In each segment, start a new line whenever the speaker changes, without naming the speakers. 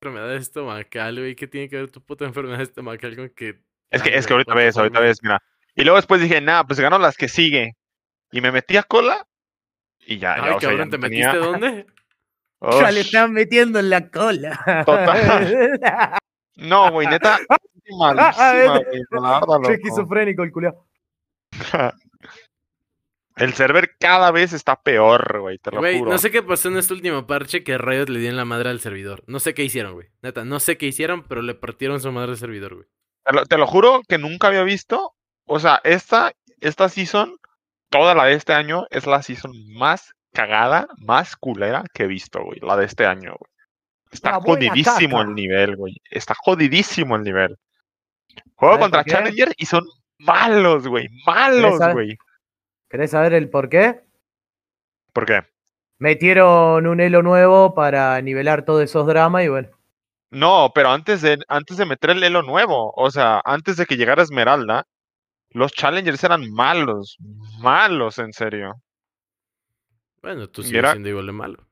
enfermedad estomacal, güey. ¿Qué tiene que ver tu puta enfermedad estomacal con que.
Es que, es que
Ah,
ahorita ves, ahorita
¿cuántas
ves, mira. Y luego después dije, nah, pues ganó las que sigue. Y me metí a cola. Y ya, ya,
Ay,
o sea, ya
¿te
no tenía-
metiste dónde?
Ya le están metiendo en la cola.
Total. No, güey, neta. Malísima, güey. La verdad,
Soy
loco.
esquizofrénico el culiao.
El server cada vez está peor, güey, te lo juro.
no sé qué pasó en este último parche que Riot le dio en la madre al servidor. No sé qué hicieron, güey. Neta, no sé qué hicieron, pero le partieron su madre al servidor, güey.
Te lo, te lo juro que nunca había visto. O sea, esta, esta season, toda la de este año, es la season más cagada, más culera que he visto, güey. La de este año, güey. Está jodidísimo
caca.
el nivel, güey. Está jodidísimo el nivel. Juego
¿Sabes
contra? Challenger y son malos, güey. Malos, güey.
¿Querés saber el por qué?
¿Por qué?
Metieron un elo nuevo para nivelar todos esos dramas y bueno.
No, pero antes de, antes de meter el elo nuevo, o sea, antes de que llegara Esmeralda, los Challengers eran malos, malos, en serio.
Bueno, tú sigues
era-
siendo igual de malo.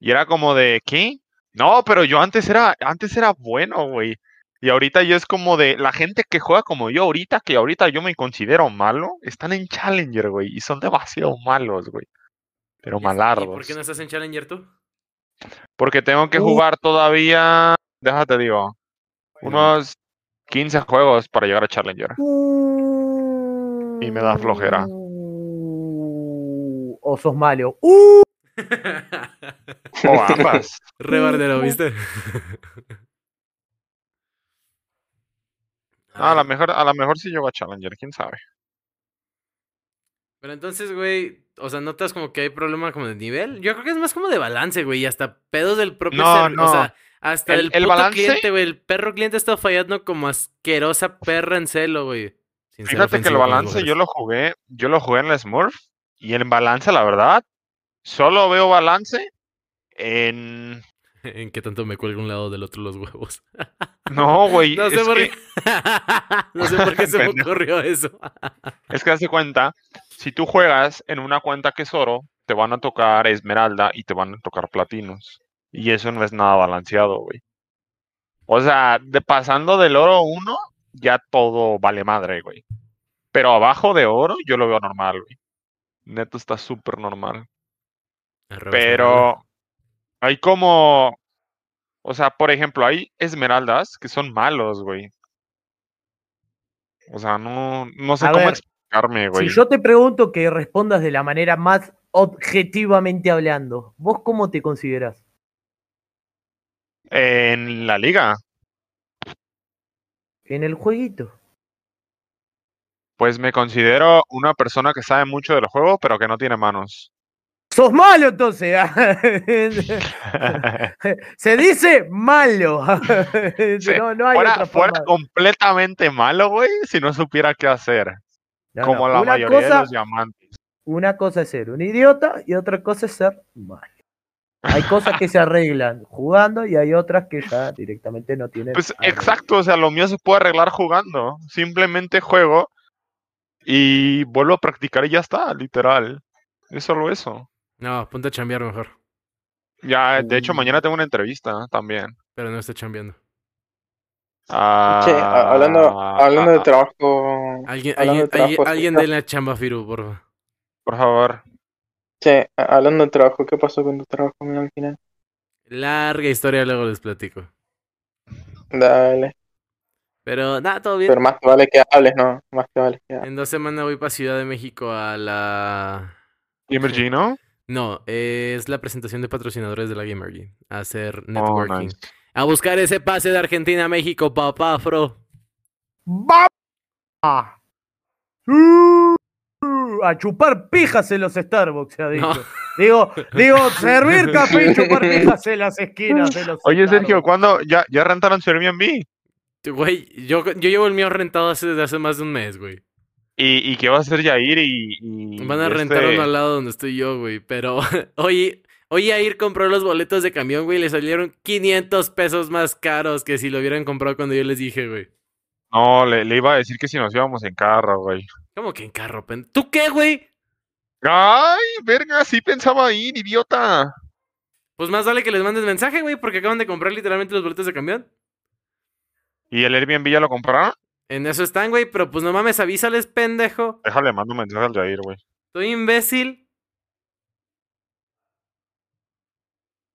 Y era como de, ¿qué? No, pero yo antes era, antes era bueno, güey. Y ahorita yo es como de, la gente que juega como yo ahorita, que ahorita yo me considero malo, están en Challenger, güey, y son demasiado malos, güey. Pero
¿Y-
malardos.
¿Y por qué no estás en Challenger tú?
Porque tengo que
Uh.
jugar todavía, déjate digo, unos 15 juegos para llegar a Challenger. Y me da flojera.
Uh, o sos malo. Uh,
O ambas.
Re bardero, ¿viste?
a lo mejor, a lo mejor sí llego a Challenger, quién sabe.
Pero entonces, güey, o sea, ¿notas como que hay problema como de nivel? Yo creo que es más como de balance, güey, y hasta pedos del propio
No.
O
no.
sea, hasta
El-
el,
el
puto
balance-
cliente, güey, el perro cliente está fallando como asquerosa perra en celo, güey. Sin ser
Fíjate que el balance yo lo jugué, yo lo jugué en la Smurf y en balance, la verdad, solo veo balance en...
En qué tanto me cuelga un lado del otro los huevos.
No, güey,
No sé por
que,
qué. no sé por qué se me ocurrió eso.
es que hace cuenta, si tú juegas en una cuenta que es oro, te van a tocar esmeralda y te van a tocar platinos. Y eso no es nada balanceado, güey. O sea, de pasando del oro 1, ya todo vale madre, güey. Pero abajo de oro yo lo veo normal, güey. Neto está súper normal. Pero hay como, o sea, por ejemplo, hay esmeraldas que son malos, güey. O sea, no, no sé
A
cómo
ver,
explicarme, güey.
si yo te pregunto que respondas de la manera más objetivamente hablando, ¿vos cómo te considerás?
En la liga,
En el jueguito.
pues me considero una persona que sabe mucho del juego, pero que no tiene manos.
¡Sos malo entonces! Se dice malo.
Sí,
no, no hay
fuera,
otra
fuera
forma.
completamente malo, güey, si no supiera qué hacer.
No,
como la
Una
mayoría de los diamantes.
Una cosa es ser un idiota y otra cosa es ser malo. Hay cosas que se arreglan jugando y hay otras que ya directamente no tienen.
Pues
arreglo.
exacto, o sea, lo mío se puede arreglar jugando. Simplemente juego y vuelvo a practicar y ya está, literal. Es solo eso.
No, ponte a chambear mejor.
Ya, de hecho,
Mm.
mañana tengo una entrevista también.
Pero no esté chambeando.
Ah,
Che, hablando, hablando de trabajo.
Alguien,
hablando
alguien,
de trabajo,
alguien, alguien
¿qué-
denle la chamba Firu, porfa.
Por favor.
Che, hablando de trabajo, ¿qué pasó con tu trabajo mira, al final?
Larga historia, luego les platico.
Dale.
Pero nada, todo bien.
Pero más te vale que hables, ¿no? Más te vale que hables.
En dos semanas voy para Ciudad de México a la...
G, ¿no?
Es la presentación de patrocinadores de la Gamergy. A hacer
Oh,
networking.
nice.
A buscar ese pase de Argentina a México, papá.
¡Vamos! Uh, A chupar pijas en los Starbucks, se ha dicho.
No.
Digo, digo, servir café y chupar pijas en las esquinas de los
Oye, Sergio. ¿cuándo? ¿Ya, ya rentaron su Airbnb?
Güey, yo, yo llevo el mío rentado hace, desde hace más de un mes, güey.
¿Y, y qué va a hacer Yair y, y
Van a
este-
rentar uno al lado donde estoy yo, güey. Pero hoy, hoy Air compró los boletos de camión, güey. Le salieron 500 pesos más caros que si lo hubieran comprado cuando yo les dije, güey.
No, le, le iba a decir que si nos íbamos en carro, güey.
¿Cómo que en carro, pen? ¿Tú qué, güey?
Ay, verga, sí pensaba ir, idiota.
Pues más vale que les mandes mensaje, güey, porque acaban de comprar literalmente los boletos de camión.
¿Y el Airbnb ya lo compraron?
En eso están, güey, pero pues no mames, avísales, pendejo.
Déjale, mando mensaje al Jair, güey.
Estoy imbécil.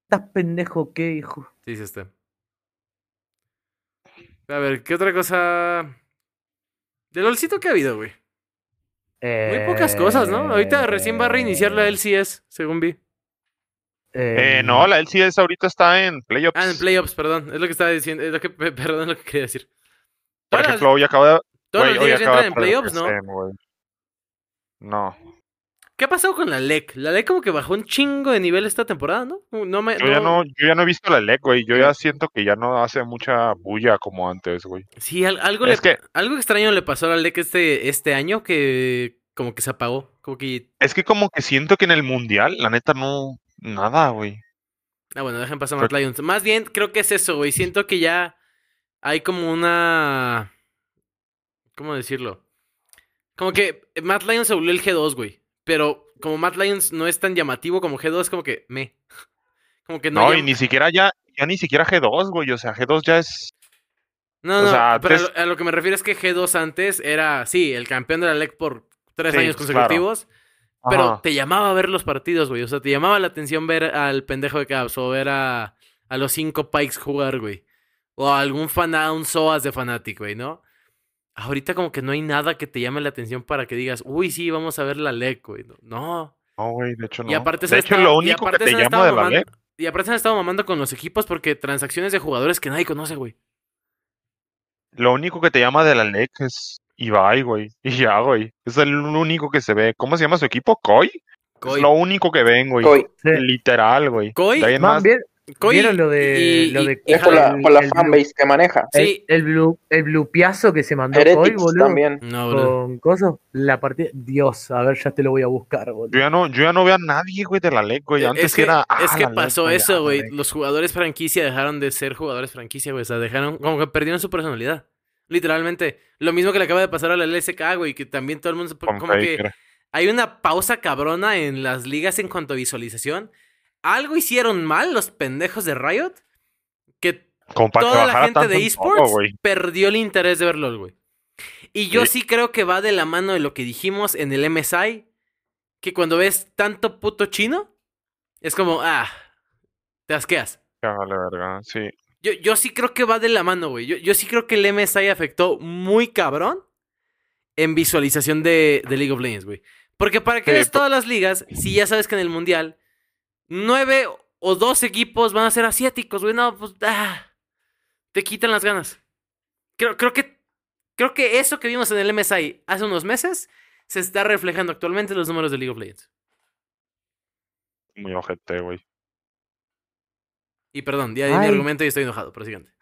¿Estás pendejo qué, hijo?
Sí, sí está. A ver, ¿qué otra cosa? De LOLcito que ha habido, güey. Muy pocas cosas, ¿no? Ahorita recién va a reiniciar la LCS, según vi.
Eh, no, la LCS ahorita está en playoffs.
Ah, en playoffs, perdón. Es lo que estaba diciendo. Es lo que, pe- perdón, es lo que quería decir.
Por
Todas
ejemplo, hoy acaba de. Hoy
ligas
acaba
entran en playoffs, ¿no?
No.
¿Qué ha pasado con la LEC? La LEC como que bajó un chingo de nivel esta temporada, ¿no? No me.
Yo ya no, yo ya no he visto la LEC, güey. Yo ya siento que ya no hace mucha bulla como antes, güey.
Sí, al- algo,
Es
le-
que-
algo extraño le pasó a la LEC este, este año que como que se apagó. Como que.
Es que como que siento que en el mundial, la neta, no. Nada, güey.
Ah, bueno, dejen pasar
Fue-
Matt Lions. Más bien, creo que es eso, güey. Siento que ya hay como una. ¿Cómo decirlo? Como que Matt Lions se volvió el G2, güey. Pero como Matt Lions no es tan llamativo como G2, como que me. Como que no.
No,
llama-
y ni siquiera ya, ya ni siquiera G2, güey. O sea, G2 ya es.
No,
o
no,
sea,
pero a lo, a lo que me refiero es que G2 antes era, sí, el campeón de la LEC por tres
Sí,
años
pues,
consecutivos. Pero te llamaba a ver los partidos, güey. O sea, te llamaba la atención ver al pendejo de Caps o ver a, a los cinco Pikes jugar, güey. O algún fan, a un Soas de Fnatic, güey, ¿no? Ahorita como que no hay nada que te llame la atención para que digas, uy, sí, vamos a ver la LEC, güey. No.
No, güey, de hecho no.
Y aparte se
de hecho,
estado-
lo
y
único que te llama de la
mamando-
LEC.
Y aparte se han estado mamando con los equipos porque transacciones de jugadores que nadie conoce, güey.
Lo único que te llama de la LEC es Ibai, güey. Y ya, güey. Es el único que se ve. ¿Cómo se llama su equipo? ¿Koi?
Koi.
Es lo único que ven, güey.
Koi.
Literal, güey.
Koi,
más-
¿vieron,
Koi
vieron lo de,
y-
lo de
y
Es por la,
el-
por la fanbase que maneja.
Sí.
El, el, blu, el blupiazo que se mandó hoy,
Heretics
boludo.
también.
No, boludo.
Con cosas. La partida. Dios, a ver, ya te lo voy a buscar, boludo.
Yo ya no, yo ya no veo a nadie, güey, de la LEC, güey. Antes
es que,
era. ah,
es que
LEC,
pasó eso,
ah,
güey. Los jugadores franquicia dejaron de ser jugadores franquicia, güey. O sea, dejaron, como que perdieron su personalidad. Literalmente. Lo mismo que le acaba de pasar a la LSK, güey. Que también todo el mundo.
Con
Como que hay una pausa cabrona en las ligas en cuanto a visualización. Algo hicieron mal los pendejos de Riot. Que toda la gente de
todo,
esports perdió el interés de verlos, güey. Y yo
Sí.
sí creo que va de la mano de lo que dijimos en el MSI. Que cuando ves tanto puto chino, es como, ah, te asqueas.
Vale, verga. Sí.
Yo, yo sí creo que va de la mano, güey. Yo, yo sí creo que el MSI afectó muy cabrón en visualización de, de League of Legends, güey. Porque para que
Sí,
ves todas las ligas, si ya sabes que en el Mundial, nueve o dos equipos van a ser asiáticos, güey. No, pues, ah, te quitan las ganas. Creo, creo que creo que eso que vimos en el MSI hace unos meses se está reflejando actualmente en los números de League of Legends.
Muy ojete, güey.
Y perdón, ya di mi argumento y estoy enojado, pero siguiente.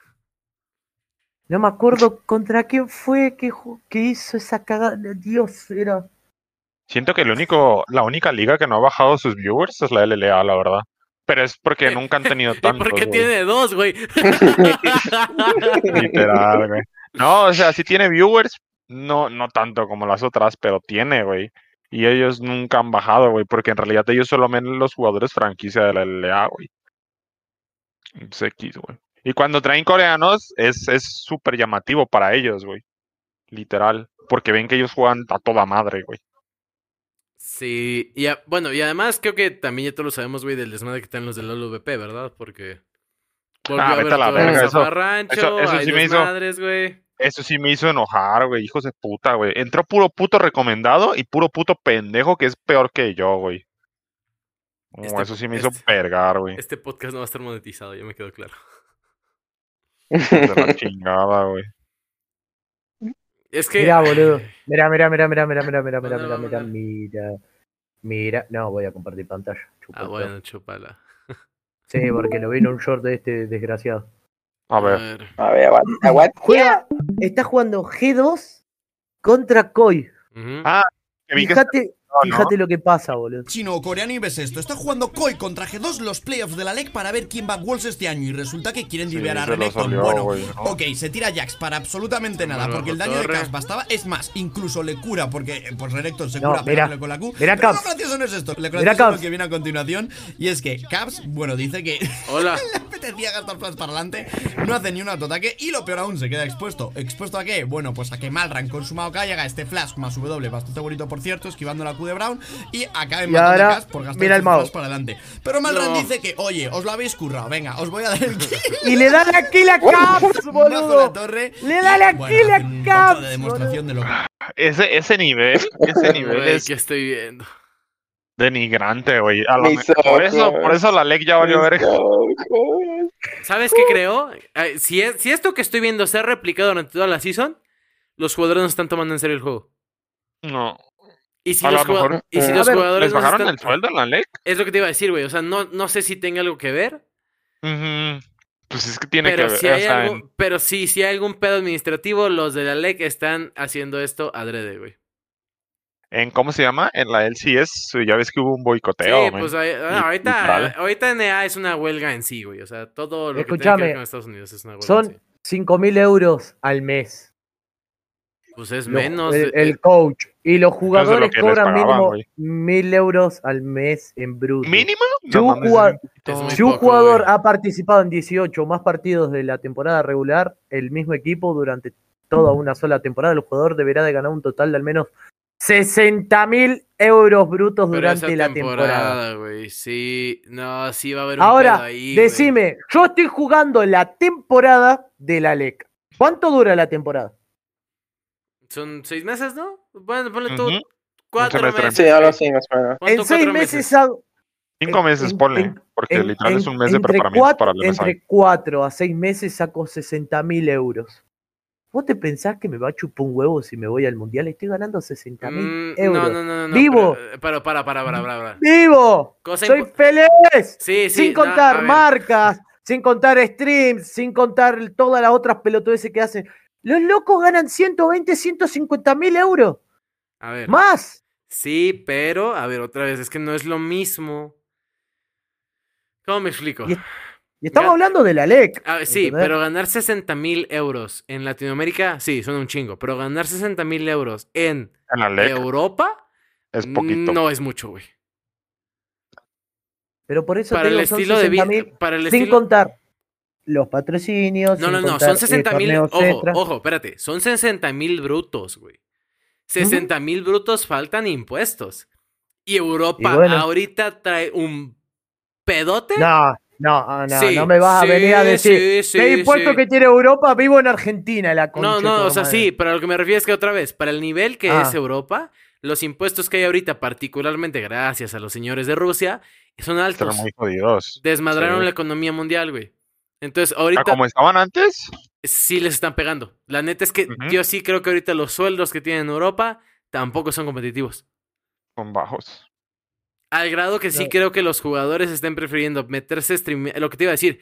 No me acuerdo contra quién fue que, que hizo esa cagada. Dios, era.
Siento que el único, la única liga que no ha bajado sus viewers es la LLA, la verdad. Pero es porque nunca han tenido
¿Y
tantos,
por qué
güey.
tiene dos, güey?
Literal, güey. No, o sea, sí tiene viewers, no, no tanto como las otras, pero tiene, güey. Y ellos nunca han bajado, güey, porque en realidad ellos solo ven los jugadores franquicia de la LLA, güey. Es X, güey. Y cuando traen coreanos, es es súper llamativo para ellos, güey. Literal. Porque ven que ellos juegan a toda madre, güey.
Sí, y a- bueno, y además creo que también ya todos lo sabemos, güey, del desmadre que están los del LVP, ¿verdad? Porque volvió
Ah,
a
a la verga, eso- eso- sí me hizo-
güey.
Eso sí me hizo enojar, güey, hijos de puta, güey. Entró puro puto recomendado y puro puto pendejo que es peor que yo, güey. Oh,
Este-
eso sí me hizo
este-
pergar, güey.
Este podcast no va a estar monetizado, ya me quedó claro.
De la chingada, güey.
Es que...
Mirá, boludo. Mira, mira, mira, mira, mira, mira, mira, mira, mira, mira, mira. Mira. No, voy a compartir pantalla.
Ah,
chúpalo.
bueno, chúpala.
Sí, porque lo vi en un short de este desgraciado.
A ver.
A ver, aguanta, aguanta.
Juega, está jugando G2 contra Koi.
Ah, Que vi que
Fíjate, fíjate lo que pasa, boludo.
chino o coreano y ves esto. Está jugando Koi contra G2 los playoffs de la LEC para ver quién va a Worlds este año. Y resulta que quieren
Sí,
diviar a Renekton.
salió,
Bueno, ok, se tira Jax para absolutamente nada.
Bueno,
Porque el daño de. Caps bastaba. Es más, incluso le cura. Porque eh, pues Renekton se
No,
cura
mira,
pegándole con la Q.
mira
Pero
Caps.
lo gracioso no es esto. Lo
Mira
gracioso es lo
Caps.
que viene a continuación. Y es que Caps, bueno, dice que
Hola.
le apetecía gastar flash para adelante, no hace ni un autoataque y lo peor aún se queda expuesto. ¿Expuesto a qué? Bueno, pues a que Malran con su Maokai haga este flash más W, bastante bonito por cierto, esquivando la Q de Brown y acabe
Y
matando
ahora,
por gastar
mira el
flash para adelante. Pero Malran
No.
dice que, oye, os lo habéis currado, venga, os voy a dar el kill.
Y le da la kill a Caps, boludo.
torre.
Le da la
Bueno,
kill a
hacen un
Caps,
de demostración de lo
Ese, ese nivel, ese nivel es
que estoy viendo.
denigrante, güey. Por eso, por eso la LEC ya valió verga.
¿Sabes qué creo? Eh, Si, es- si esto que estoy viendo se ha replicado durante toda la season, los jugadores no están tomando en serio el juego.
No.
Y si
A
los,
lo
jugado-
mejor-
y si
A
los
ver,
jugadores
¿Les bajaron
están-
el sueldo en la LEC?
Es lo que te iba a decir, güey. O sea, no, no sé si tenga algo que ver.
Pues es que tiene
Pero
que
si
ver.
hay algo, pero sí, si hay algún pedo administrativo, los de la LEC están haciendo esto adrede, güey.
en, en- ¿cómo se llama? En la LCS, ya ves que hubo un boicoteo.
Sí,
man.
pues ah, ahorita,
literal.
ahorita NA es una huelga en sí, güey. O sea, todo lo que tiene que ver con Estados Unidos es una huelga. en
Son
sí.
5 mil euros al mes.
Pues es menos.
el,
eh,
el coach. Y los jugadores cobran
pagaban,
mínimo mil euros al mes en bruto.
¿Mínimo?
Si un
mames,
jugador- un
poco,
jugador ha participado en 18 o más partidos de la temporada regular, el mismo equipo durante toda una sola temporada, el jugador deberá de ganar un total de al menos 60 mil euros brutos
Pero
durante
esa
la temporada.
Sí, no, sí va a haber un
Ahora,
ahí,
decime, yo estoy jugando la temporada de la LEC. ¿Cuánto dura la temporada?
Son seis meses, ¿no? Bueno, ponle tú cuatro meses.
Sí, más o menos.
Pon
En seis
cuatro
meses hago.
Cinco meses,
en-
ponle.
en-
porque
en-
literal es un mes de
entre
preparamiento
cuatro-
para MSI.
Entre 4 a 6 meses saco 60 mil euros. ¿Vos te pensás que me va a chupar un huevo si me voy al mundial? Estoy ganando 60 mil
Mm,
euros.
No, no, no,
Vivo.
Pero, pero para, para, para, para.
¡Vivo!
Cosa
¡Soy feliz!
Sí, sí.
sin contar marcas, sin contar streams, sin contar todas las otras pelotudeces que hacen. Los locos ganan 120, 150 mil euros.
A ver.
¡Más!
Sí, pero, a ver, otra vez, es que no es lo mismo. ¿Cómo me explico?
Y- Y estamos
Ya.
hablando de la LEC.
A ver, sí,
¿entendés?
pero ganar 60 mil euros en Latinoamérica, sí, son un chingo. Pero ganar 60 mil euros en
En la LEC
Europa,
es poquito.
no es mucho, güey.
Pero por eso
Para
te
el
son
estilo de vida.
60.000,
Para el
sin
estilo.
contar los patrocinios.
No, no, no,
contar,
son
eh,
60 mil.
torneos
Ojo,
extra.
ojo, espérate. Son 60 mil brutos, güey. 60 mil brutos faltan impuestos. Y Europa
Y bueno.
ahorita trae un pedote.
No, no, no,
Sí,
no me vas
sí,
a venir a decir.
sí, sí,
¿Qué impuesto
sí.
que tiene Europa? Vivo en Argentina, la concha
No, no, o sea,
madre.
sí, pero a lo que me refiero es que otra vez, para el nivel que
Ah.
es Europa, los impuestos que hay ahorita, particularmente gracias a los señores de Rusia, son
Están
altos.
muy jodidos.
Desmadraron
Sí.
la economía mundial, güey. Entonces,
Ah,
ahorita
Como estaban antes,
sí les están pegando. La neta es que yo sí creo que ahorita los sueldos que tienen en Europa tampoco son competitivos.
son bajos.
Al grado que sí
No.
creo que los jugadores estén prefiriendo meterse stream. Lo que te iba a decir,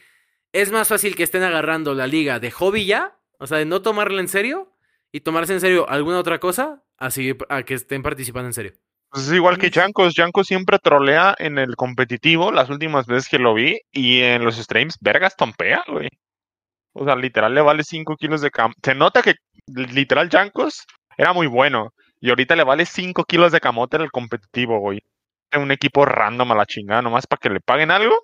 es más fácil que estén agarrando la liga de hobby ya, o sea, de no tomarla en serio y tomarse en serio alguna otra cosa, a, seguir- a que estén participando en serio.
Pues es igual que Jankos. Jankos siempre trolea en el competitivo las últimas veces que lo vi. Y en los streams, vergas tompea, güey. O sea, literal le vale 5 kilos de cam. Se nota que literal Jankos era muy bueno. Y ahorita le vale 5 kilos de camote en el competitivo, güey. Un equipo random a la chingada, nomás para que le paguen algo.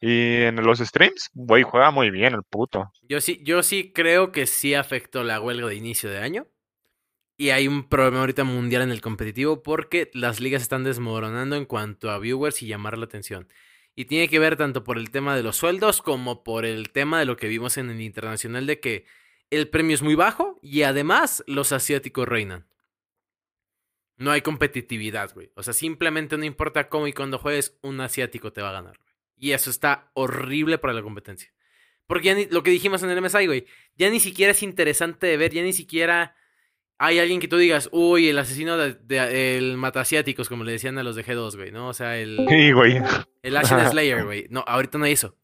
Y en los streams, güey, juega muy bien el puto.
Yo sí, yo sí creo que sí afectó la huelga de inicio de año. Y hay un problema ahorita mundial en el competitivo porque las ligas están desmoronando en cuanto a viewers y llamar la atención. Y tiene que ver tanto por el tema de los sueldos como por el tema de lo que vimos en el internacional de que el premio es muy bajo y además los asiáticos reinan. No hay competitividad, güey. O sea, simplemente no importa cómo y cuándo juegues, un asiático te va a ganar. Y eso está horrible para la competencia. Porque ya ni, lo que dijimos en el MSI, güey, ya ni siquiera es interesante de ver, ya ni siquiera hay alguien que tú digas, uy, el asesino de, de- el matasiáticos, como le decían a los de G2, güey, ¿no? O sea, el,
Sí, güey.
el Ashen Slayer, güey. No, ahorita no hay eso.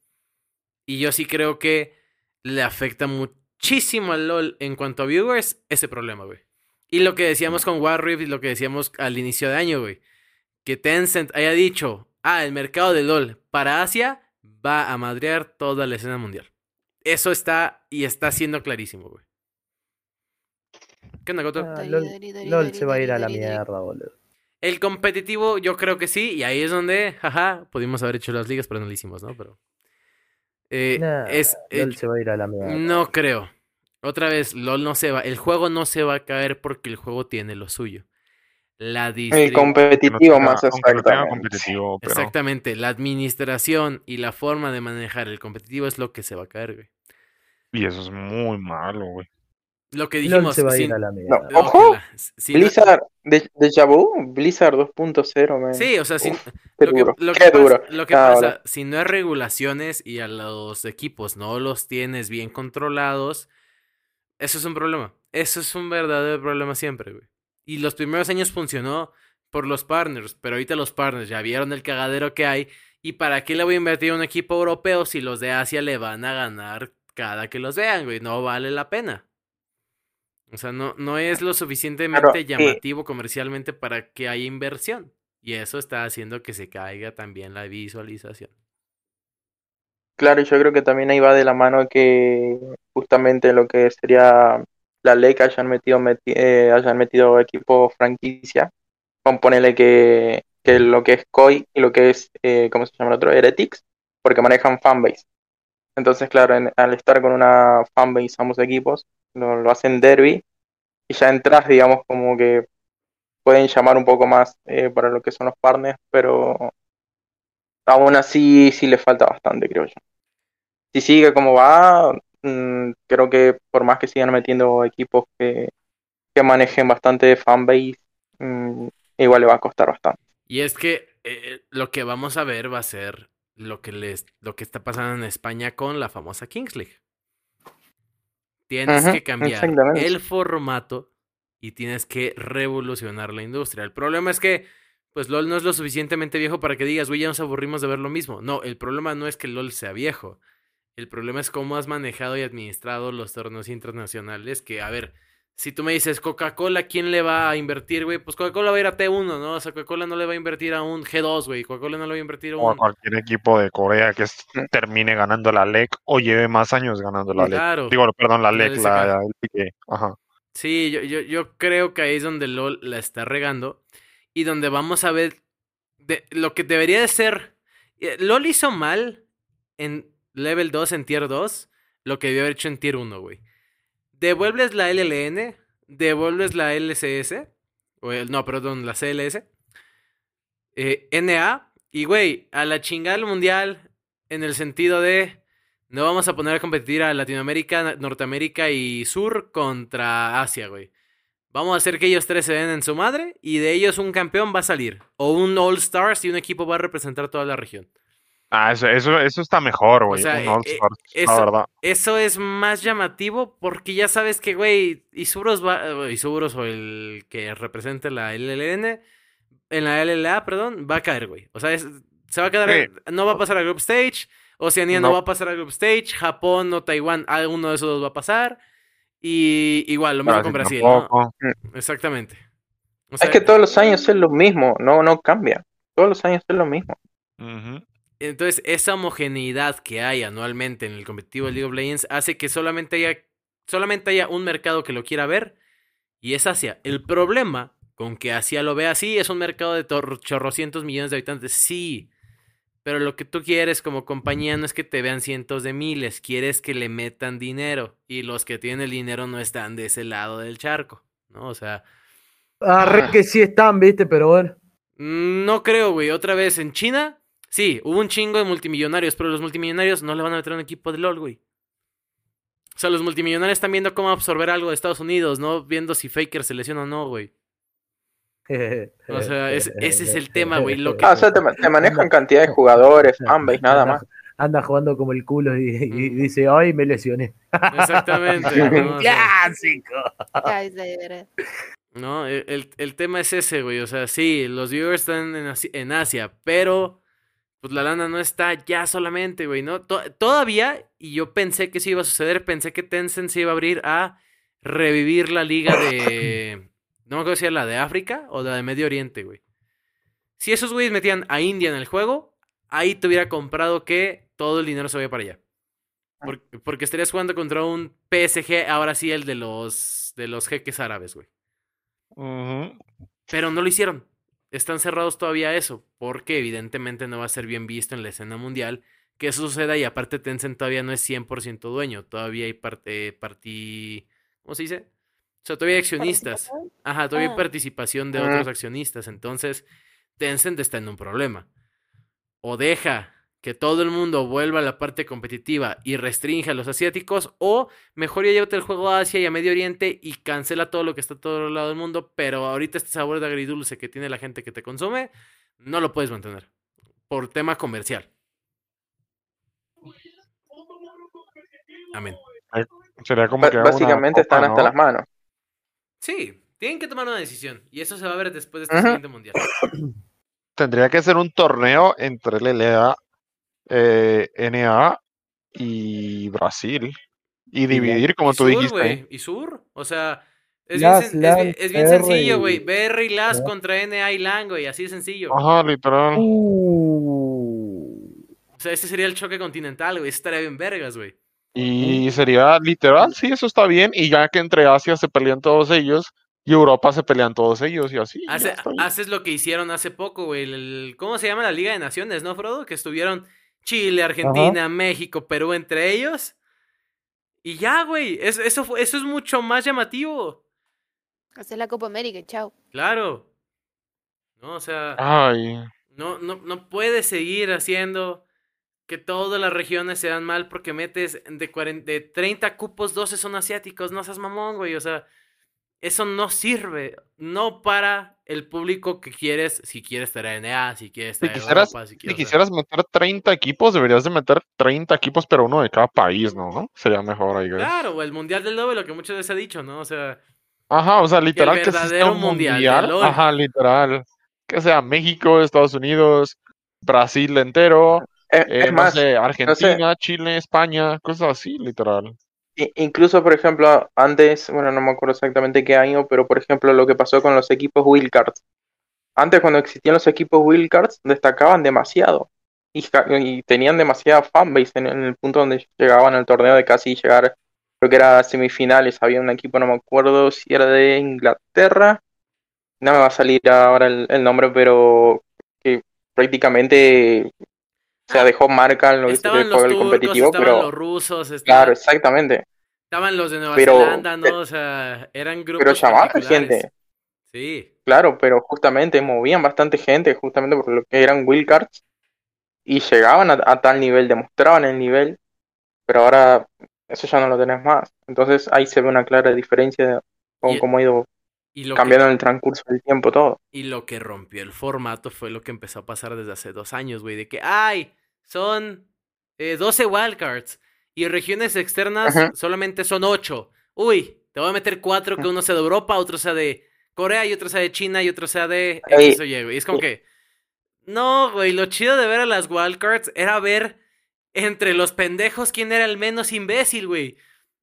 Y yo sí creo que le afecta muchísimo al LOL en cuanto a viewers ese problema, güey. Y lo que decíamos con Warrior y lo que decíamos al inicio de año, güey. Que Tencent haya dicho, ah, el mercado de LOL para Asia va a madrear toda la escena mundial. Eso está y está siendo clarísimo, güey. ¿Qué onda, Goto?
Ah, LOL, se va a ir a la mierda, boludo.
El competitivo, yo creo que sí, y ahí es donde, jaja, pudimos haber hecho las ligas, pero no lo hicimos, ¿no? Pero. eh,
Nah,
es, eh,
LOL se va a ir a la mierda.
no creo. Otra vez, LOL no se va. El juego no se va a caer porque el juego tiene lo suyo. La
El competitivo
no
más exactamente.
competitivo, pero
Exactamente, la administración y la forma de manejar el competitivo es lo que se va a caer, güey.
y eso es muy malo, güey.
Lo que
LOL
dijimos.
se va a ir a la mierda.
No, ojo,
si no-
Blizzard, de, Deja Vu, Blizzard 2.0, man.
sí, o sea, sin,
Uf, qué
lo que,
duro,
lo
qué
que pasa,
duro.
lo que
Ah,
pasa, si no hay regulaciones y a los equipos no los tienes bien controlados, eso es un problema. Eso es un verdadero problema siempre, güey. Y los primeros años funcionó por los partners, pero ahorita los partners ya vieron el cagadero que hay. ¿Y para qué le voy a invertir a un equipo europeo si los de Asia le van a ganar cada que los vean, güey? No vale la pena. O sea, no, no es lo suficientemente
y-
llamativo comercialmente para que haya inversión. Y eso está haciendo que se caiga también la visualización.
Claro, yo creo que también ahí va de la mano que justamente lo que sería la ley que hayan metido, meti- eh, hayan metido equipo franquicia, con ponerle que, que lo que es COI y lo que es, eh, ¿cómo se llama el otro? Heretics, porque manejan fanbase. Entonces, claro, en- al estar con una fanbase ambos equipos, lo, lo hacen derby y ya entras, digamos, como que pueden llamar un poco más eh, para lo que son los partners, pero aún así sí le falta bastante, creo yo. Si sigue como va, mm, creo que por más que sigan metiendo equipos que, que manejen bastante fanbase, mm, igual le va a costar bastante.
Y es que eh, lo que vamos a ver va a ser lo que les, lo que está pasando en España con la famosa Kings League. Tienes que cambiar el formato y tienes que revolucionar la industria. El problema es que, pues LOL no es lo suficientemente viejo para que digas, güey, ya nos aburrimos de ver lo mismo. No, el problema no es que LOL sea viejo. El problema es cómo has manejado y administrado los torneos internacionales. Que, a ver, si tú me dices Coca-Cola, ¿quién le va a invertir, güey? Pues Coca-Cola va a ir a T1, ¿no? O sea, Coca-Cola no le va a invertir a un G2, güey. Coca-Cola no le va a invertir a
O a
un.
cualquier equipo de Corea que termine ganando la LEC o lleve más años ganando la LEC.
Claro.
Digo, perdón, la
La
LEC, la, pique. Ajá.
Sí, yo, yo, yo creo que ahí es donde LOL la está regando y donde vamos a ver de, lo que debería de ser. eh, LOL hizo mal en level 2, en tier 2, lo que debió haber hecho en tier 1, güey. Devuelves la LLN, devuelves la LCS, o el- no, perdón, la CLS, eh, NA, y güey, a la chingada el mundial en el sentido de no vamos a poner a competir a Latinoamérica, Norteamérica y Sur contra Asia, güey. Vamos a hacer que ellos tres se den en su madre y de ellos un campeón va a salir. O un All Stars y un equipo va a representar toda la región.
Ah, eso, eso, eso está mejor, güey.
sea,
un
eh,
la
eso-
verdad.
Eso es más llamativo porque ya sabes que, güey, Isuros va, Isuros o el que represente la LLN, en la LLA, perdón, va a caer, güey. O sea, es- se va a quedar,
Sí.
no va a pasar a Group Stage, Oceanía no.
No.
va a pasar a Group Stage, Japón o Taiwán, alguno de esos dos va a pasar. Y igual, lo mismo con Brasil, ¿no?
tampoco.
Exactamente. O
Es
sea,
que todos los años es lo mismo, no, no cambia. Todos los años es lo mismo.
Ujú.
Entonces, esa homogeneidad que hay anualmente en el competitivo de League of Legends hace que solamente haya, solamente haya un mercado que lo quiera ver y es Asia. El problema con que Asia lo vea así es un mercado de chorrocientos millones de habitantes, sí. Pero lo que tú quieres como compañía no es que te vean cientos de miles, quieres que le metan dinero y los que tienen el dinero no están de ese lado del charco, ¿no? O sea,
Arre que sí están, viste, pero bueno.
Mm, No creo, güey. Otra vez en China, sí, hubo un chingo de multimillonarios, pero los multimillonarios no le van a meter a un equipo de LOL, güey. O sea, los multimillonarios están viendo cómo absorber algo de Estados Unidos, no viendo si Faker se lesiona o no, güey. O sea, es- ese es el tema, güey, lo que-
Ah, o sea, te, ma- te manejan cantidad de jugadores, fanbase, nada más.
Anda jugando como el culo y, y
Mm.
dice, ay, me lesioné.
Exactamente. ¿no?
Clásico.
No, el, el- el tema es ese, güey. O sea, sí, los viewers están en Asia, pero pues la lana no está ya solamente, güey, ¿no? To- todavía, y yo pensé que eso iba a suceder, pensé que Tencent se iba a abrir a revivir la liga de, No me acuerdo si era la de África o la de Medio Oriente, güey. Si esos güeyes metían a India en el juego, ahí te hubiera comprado que todo el dinero se vaya para allá. Por- porque estarías jugando contra un PSG, ahora sí el de los de los jeques árabes, güey. Pero no lo hicieron. Están cerrados todavía a eso, porque evidentemente no va a ser bien visto en la escena mundial que eso suceda y aparte Tencent todavía no es 100% dueño, todavía hay parte, parti... ¿Cómo se dice? O sea, todavía hay accionistas. Ajá, todavía hay
Ah.
participación de
Ah.
otros accionistas, entonces Tencent está en un problema. O deja que todo el mundo vuelva a la parte competitiva y restringe a los asiáticos, o mejor ya llévate el juego a Asia y a Medio Oriente y cancela todo lo que está a todo el lado del mundo, pero ahorita este sabor de agridulce que tiene la gente que te consume, no lo puedes mantener. Por tema comercial. Amén.
Sería como que
Básicamente
copa,
están hasta
¿no?
las manos.
Sí, tienen que tomar una decisión. Y eso se va a ver después de este siguiente mundial.
Tendría que ser un torneo entre LLA, eh, NA y Brasil. Y dividir, como
y
tú
Sur,
dijiste.
Y Sur. O sea, es
Las,
bien, sen- es bien-
Lan,
es bien
R
sencillo, güey. BR y Las contra NA y LAN, güey. Así de sencillo.
Ajá, literal.
Uh.
O sea, este sería el choque continental, güey. Ese estaría bien vergas, güey.
Y sería literal, sí, eso está bien. Y ya que entre Asia se pelean todos ellos y Europa se pelean todos ellos y así.
Hace- haces lo que hicieron hace poco, güey. el- el- ¿Cómo se llama la Liga de Naciones, no, Frodo? Que estuvieron Chile, Argentina, México, Perú entre ellos. Y ya, güey. eso es mucho más llamativo.
Hacer la Copa América, chao.
Claro. No, o sea.
Ay,
No, no, no puedes seguir haciendo que todas las regiones se dan mal porque metes de, 40 de 30 cupos, 12 son asiáticos. No seas mamón, güey. O sea, eso no sirve. No para el público que quieres, si quieres estar en NA, si quieres
Si
estar en
quisieras-
Europa, si
si
quieres.
quisieras meter 30 equipos, deberías de meter 30 equipos, pero uno de cada país, ¿no? ¿No? Sería mejor ahí.
Claro, o el Mundial del Doble, lo que muchas veces ha dicho, ¿no? O sea,
Ajá, o sea, literal que,
verdadero
un
mundial.
Ajá, literal. Que sea México, Estados Unidos, Brasil entero, eh,
es
no sé, Argentina, Chile, España, cosas así, literal.
Incluso, por ejemplo, antes, bueno, no me acuerdo exactamente qué año, pero por ejemplo, lo que pasó con los equipos Wildcards. Antes, cuando existían los equipos Wildcards, destacaban demasiado. Y, tenían demasiada fanbase en, en el punto donde llegaban al torneo de casi llegar, creo que era semifinales. Había un equipo, no me acuerdo si era de Inglaterra. No me va a salir ahora el nombre, pero que prácticamente o sea, dejó marca en lo que
estaban
el
turcos,
competitivo,
estaban
pero
los rusos,
claro,
estaban,
exactamente.
estaban los de Nueva
Pero-
Zelanda, ¿no? O sea, eran grupos
Pero llamaba
particulares.
gente.
Sí.
Claro, pero justamente movían bastante gente, justamente por lo que eran wildcards, y llegaban a, a tal nivel, demostraban el nivel, pero ahora eso ya no lo tenés más. Entonces ahí se ve una clara diferencia con
Y-
cómo ha ido
Y lo,
cambiando
que,
en el transcurso del tiempo todo.
y lo que rompió el formato fue lo que empezó a pasar desde hace dos años, güey. De que, ay, son eh, 12 wildcards y regiones externas
Ajá.
solamente son 8. Uy, te voy a meter cuatro que uno sea de Europa, otro sea de Corea y otro sea de China y otro sea de
Ey.
X o Y. Es como que, no, güey, lo chido de ver a las wildcards era ver entre los pendejos quién era el menos imbécil, güey.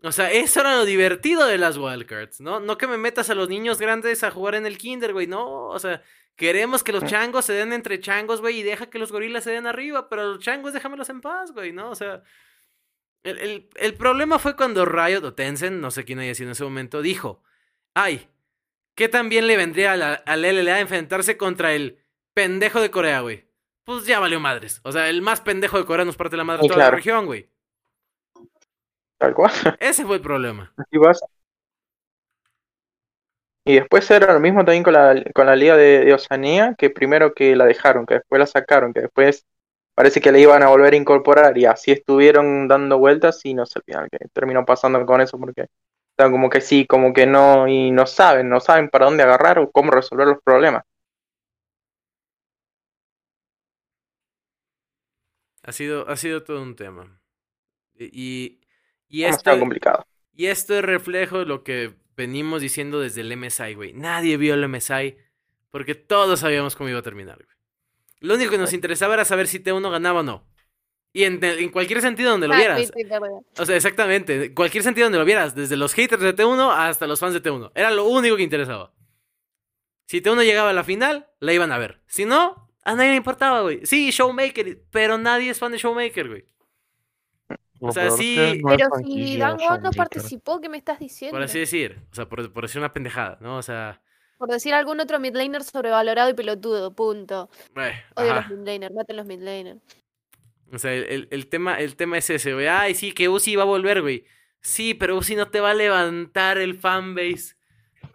O sea, eso era lo divertido de las wildcards, ¿no? No que me metas a los niños grandes a jugar en el kinder, güey, no. O sea, queremos que los changos se den entre changos, güey, y deja que los gorilas se den arriba, pero los changos déjamelos en paz, güey, ¿no? O sea, el, el- el problema fue cuando Riot o Tencent, no sé quién haya sido en ese momento, dijo, ay, ¿qué también le vendría a la- al LLA enfrentarse contra el pendejo de Corea, güey? Pues ya valió madres. O sea, el más pendejo de Corea nos parte la madre
Sí,
toda la región, güey.
Tal cual.
Ese fue el problema.
Así pasa. Y después era lo mismo también con la, con la Liga de, de Oceanía, que primero que la dejaron, que después la sacaron, que después parece que la iban a volver a incorporar y así estuvieron dando vueltas y no sé al final que terminó pasando con eso porque están como que sí, como que no, y no saben, no saben para dónde agarrar o cómo resolver los problemas.
Ha sido, ha sido todo un tema. Y, y,
Es
esto,
complicado.
y esto es reflejo de lo que venimos diciendo desde el MSI, güey. Nadie vio el MSI porque todos sabíamos cómo iba a terminar, güey. Lo único que nos interesaba era saber si T1 ganaba o no. Y en, en cualquier sentido donde lo vieras. O sea, exactamente. En cualquier sentido donde lo vieras. Desde los haters de T1 hasta los fans de T1. Era lo único que interesaba. Si T1 llegaba a la final, la iban a ver. Si no, a nadie le importaba, güey. Sí, Showmaker, pero nadie es fan de Showmaker, güey.
Lo
O sea,
es
sí,
que
Pero si Dango no participó, ¿qué me estás diciendo?
Por así decir. O sea, por, por decir una pendejada, ¿no? O sea,
Por decir algún otro midlaner sobrevalorado y pelotudo, punto.
eh,
Odio
ajá.
los midlaners, maten los midlaners.
O sea, el, el- el tema, el tema es ese, güey. Ay, sí, que Uzi va a volver, güey. Sí, pero Uzi no te va a levantar el fanbase.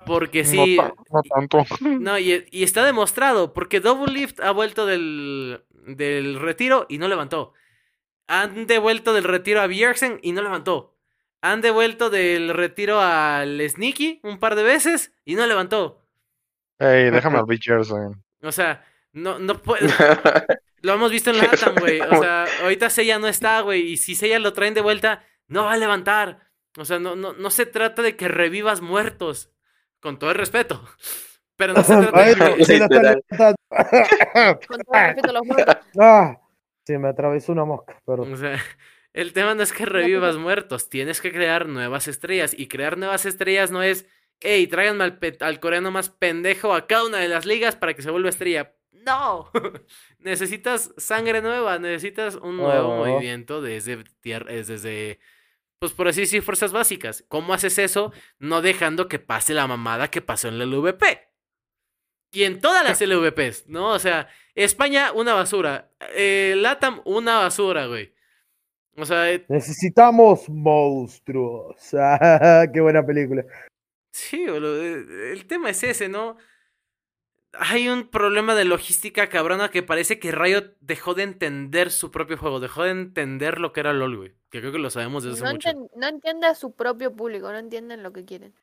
Porque sí.
No tanto.
No, y, y está demostrado, porque Double Lift ha vuelto del, del retiro y no levantó. Han devuelto del retiro a Bjergsen y no levantó. Han devuelto del retiro al Sneaky un par de veces y no levantó.
Ey, déjame al Richardson.
O sea, no, no puede. Lo hemos visto en la Latam, güey. O sea, ahorita Seiya no está, güey. Y si Seiya lo traen de vuelta, no va a levantar. O sea, no, no, no se trata de que revivas muertos. Con todo el respeto. Pero no se trata de que...
Con todo el respeto a los muertos.
Se me atravesó una mosca, perdón.
O sea, el tema no es que revivas muertos, tienes que crear nuevas estrellas. Y crear nuevas estrellas no es, hey, tráiganme al, coreano más pendejo a cada una de las ligas para que se vuelva estrella. No, necesitas sangre nueva, necesitas un nuevo
Oh.
movimiento desde tierra, es desde, pues por así decir, fuerzas básicas. ¿Cómo haces eso? No dejando que pase la mamada que pasó en la LVP. Y en todas las LVPs, ¿no? O sea, España, una basura. Eh, Latam, una basura, güey. O sea, eh,
Necesitamos monstruos. Ah, qué buena película.
sí, boludo, eh, el tema es ese, ¿no? Hay un problema de logística cabrona que parece que Riot dejó de entender su propio juego, dejó de entender lo que era LOL, güey. Que creo que lo sabemos desde
No,
hace mucho.
no entiende a su propio público, no entienden lo que quieren.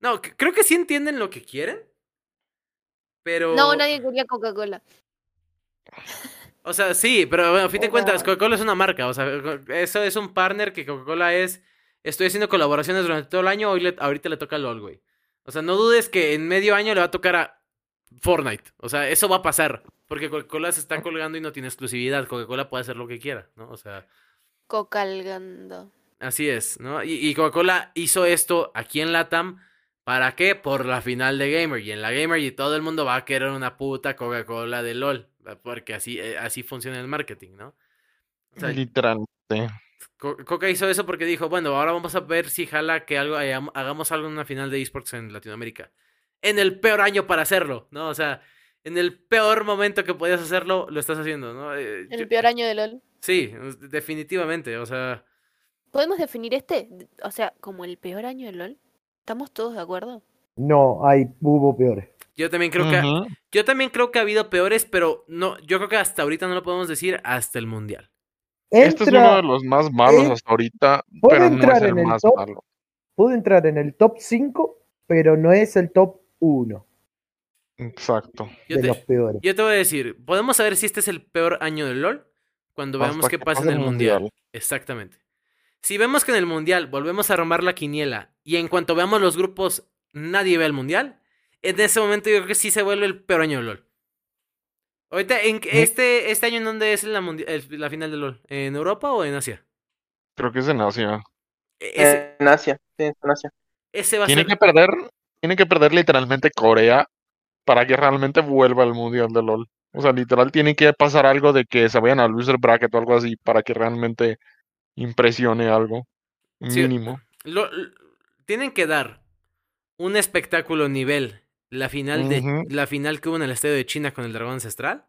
No, c- creo que sí entienden lo que quieren. Pero.
No, nadie quería Coca-Cola.
O sea, sí, pero bueno, a fin de cuentas, Coca-Cola es una marca. O sea, eso es un partner que Coca-Cola es. Estoy haciendo colaboraciones durante todo el año, hoy le- ahorita le toca a LOL, güey. O sea, no dudes que en medio año le va a tocar a Fortnite. O sea, eso va a pasar. Porque Coca-Cola se está colgando y no tiene exclusividad. Coca-Cola puede hacer lo que quiera, ¿no? O sea,
Cocalgando.
así es, ¿no? Y, y Coca-Cola hizo esto aquí en Latam. ¿Para qué? Por la final de Gamer. Y en la Gamer y todo el mundo va a querer una puta Coca-Cola de LOL. Porque así, eh, así funciona el marketing, ¿no? O sea,
Literalmente.
Co- Coca hizo eso porque dijo, bueno, ahora vamos a ver si jala que algo hagam- hagamos algo en una final de esports en Latinoamérica. En el peor año para hacerlo, ¿no? O sea, en el peor momento que podías hacerlo, lo estás haciendo, ¿no? Eh,
En
yo-
el peor año de LOL.
Sí, definitivamente, o sea,
¿Podemos definir este? O sea, como el peor año de LOL. ¿Estamos todos de acuerdo?
No, hay, hubo peores.
yo también creo que yo también creo que ha habido peores, pero no, yo creo que hasta ahorita no lo podemos decir hasta el mundial.
Este es uno de los más malos
eh,
hasta ahorita, pero no es
entrar
el
en el
más
top.
malo.
puede entrar en el top 5, pero no es el top 1
Exacto.
Yo
de
te,
los peores.
yo te voy a decir, podemos saber si este es el peor año de LOL cuando veamos qué pasa en el
el
mundial.
Mundial.
Exactamente. Si vemos que en el mundial volvemos a armar la quiniela y en cuanto veamos los grupos nadie ve el mundial, en ese momento yo creo que sí se vuelve el peor año de LOL. Ahorita, en, este, este año en dónde es la, mundi- el- la final de LOL? ¿En Europa o en Asia?
Creo que es en Asia.
E- Ese,
En Asia, sí, en Asia.
ese va a
Tiene
ser...
que perder, tiene que perder literalmente Corea para que realmente vuelva al Mundial de LOL. O sea, literal tiene que pasar algo de que se vayan al loser bracket o algo así para que realmente impresione algo.
Sí.
Mínimo.
lo- lo- tienen que dar un espectáculo nivel. La final, de, la final que hubo en el estadio de China con el dragón ancestral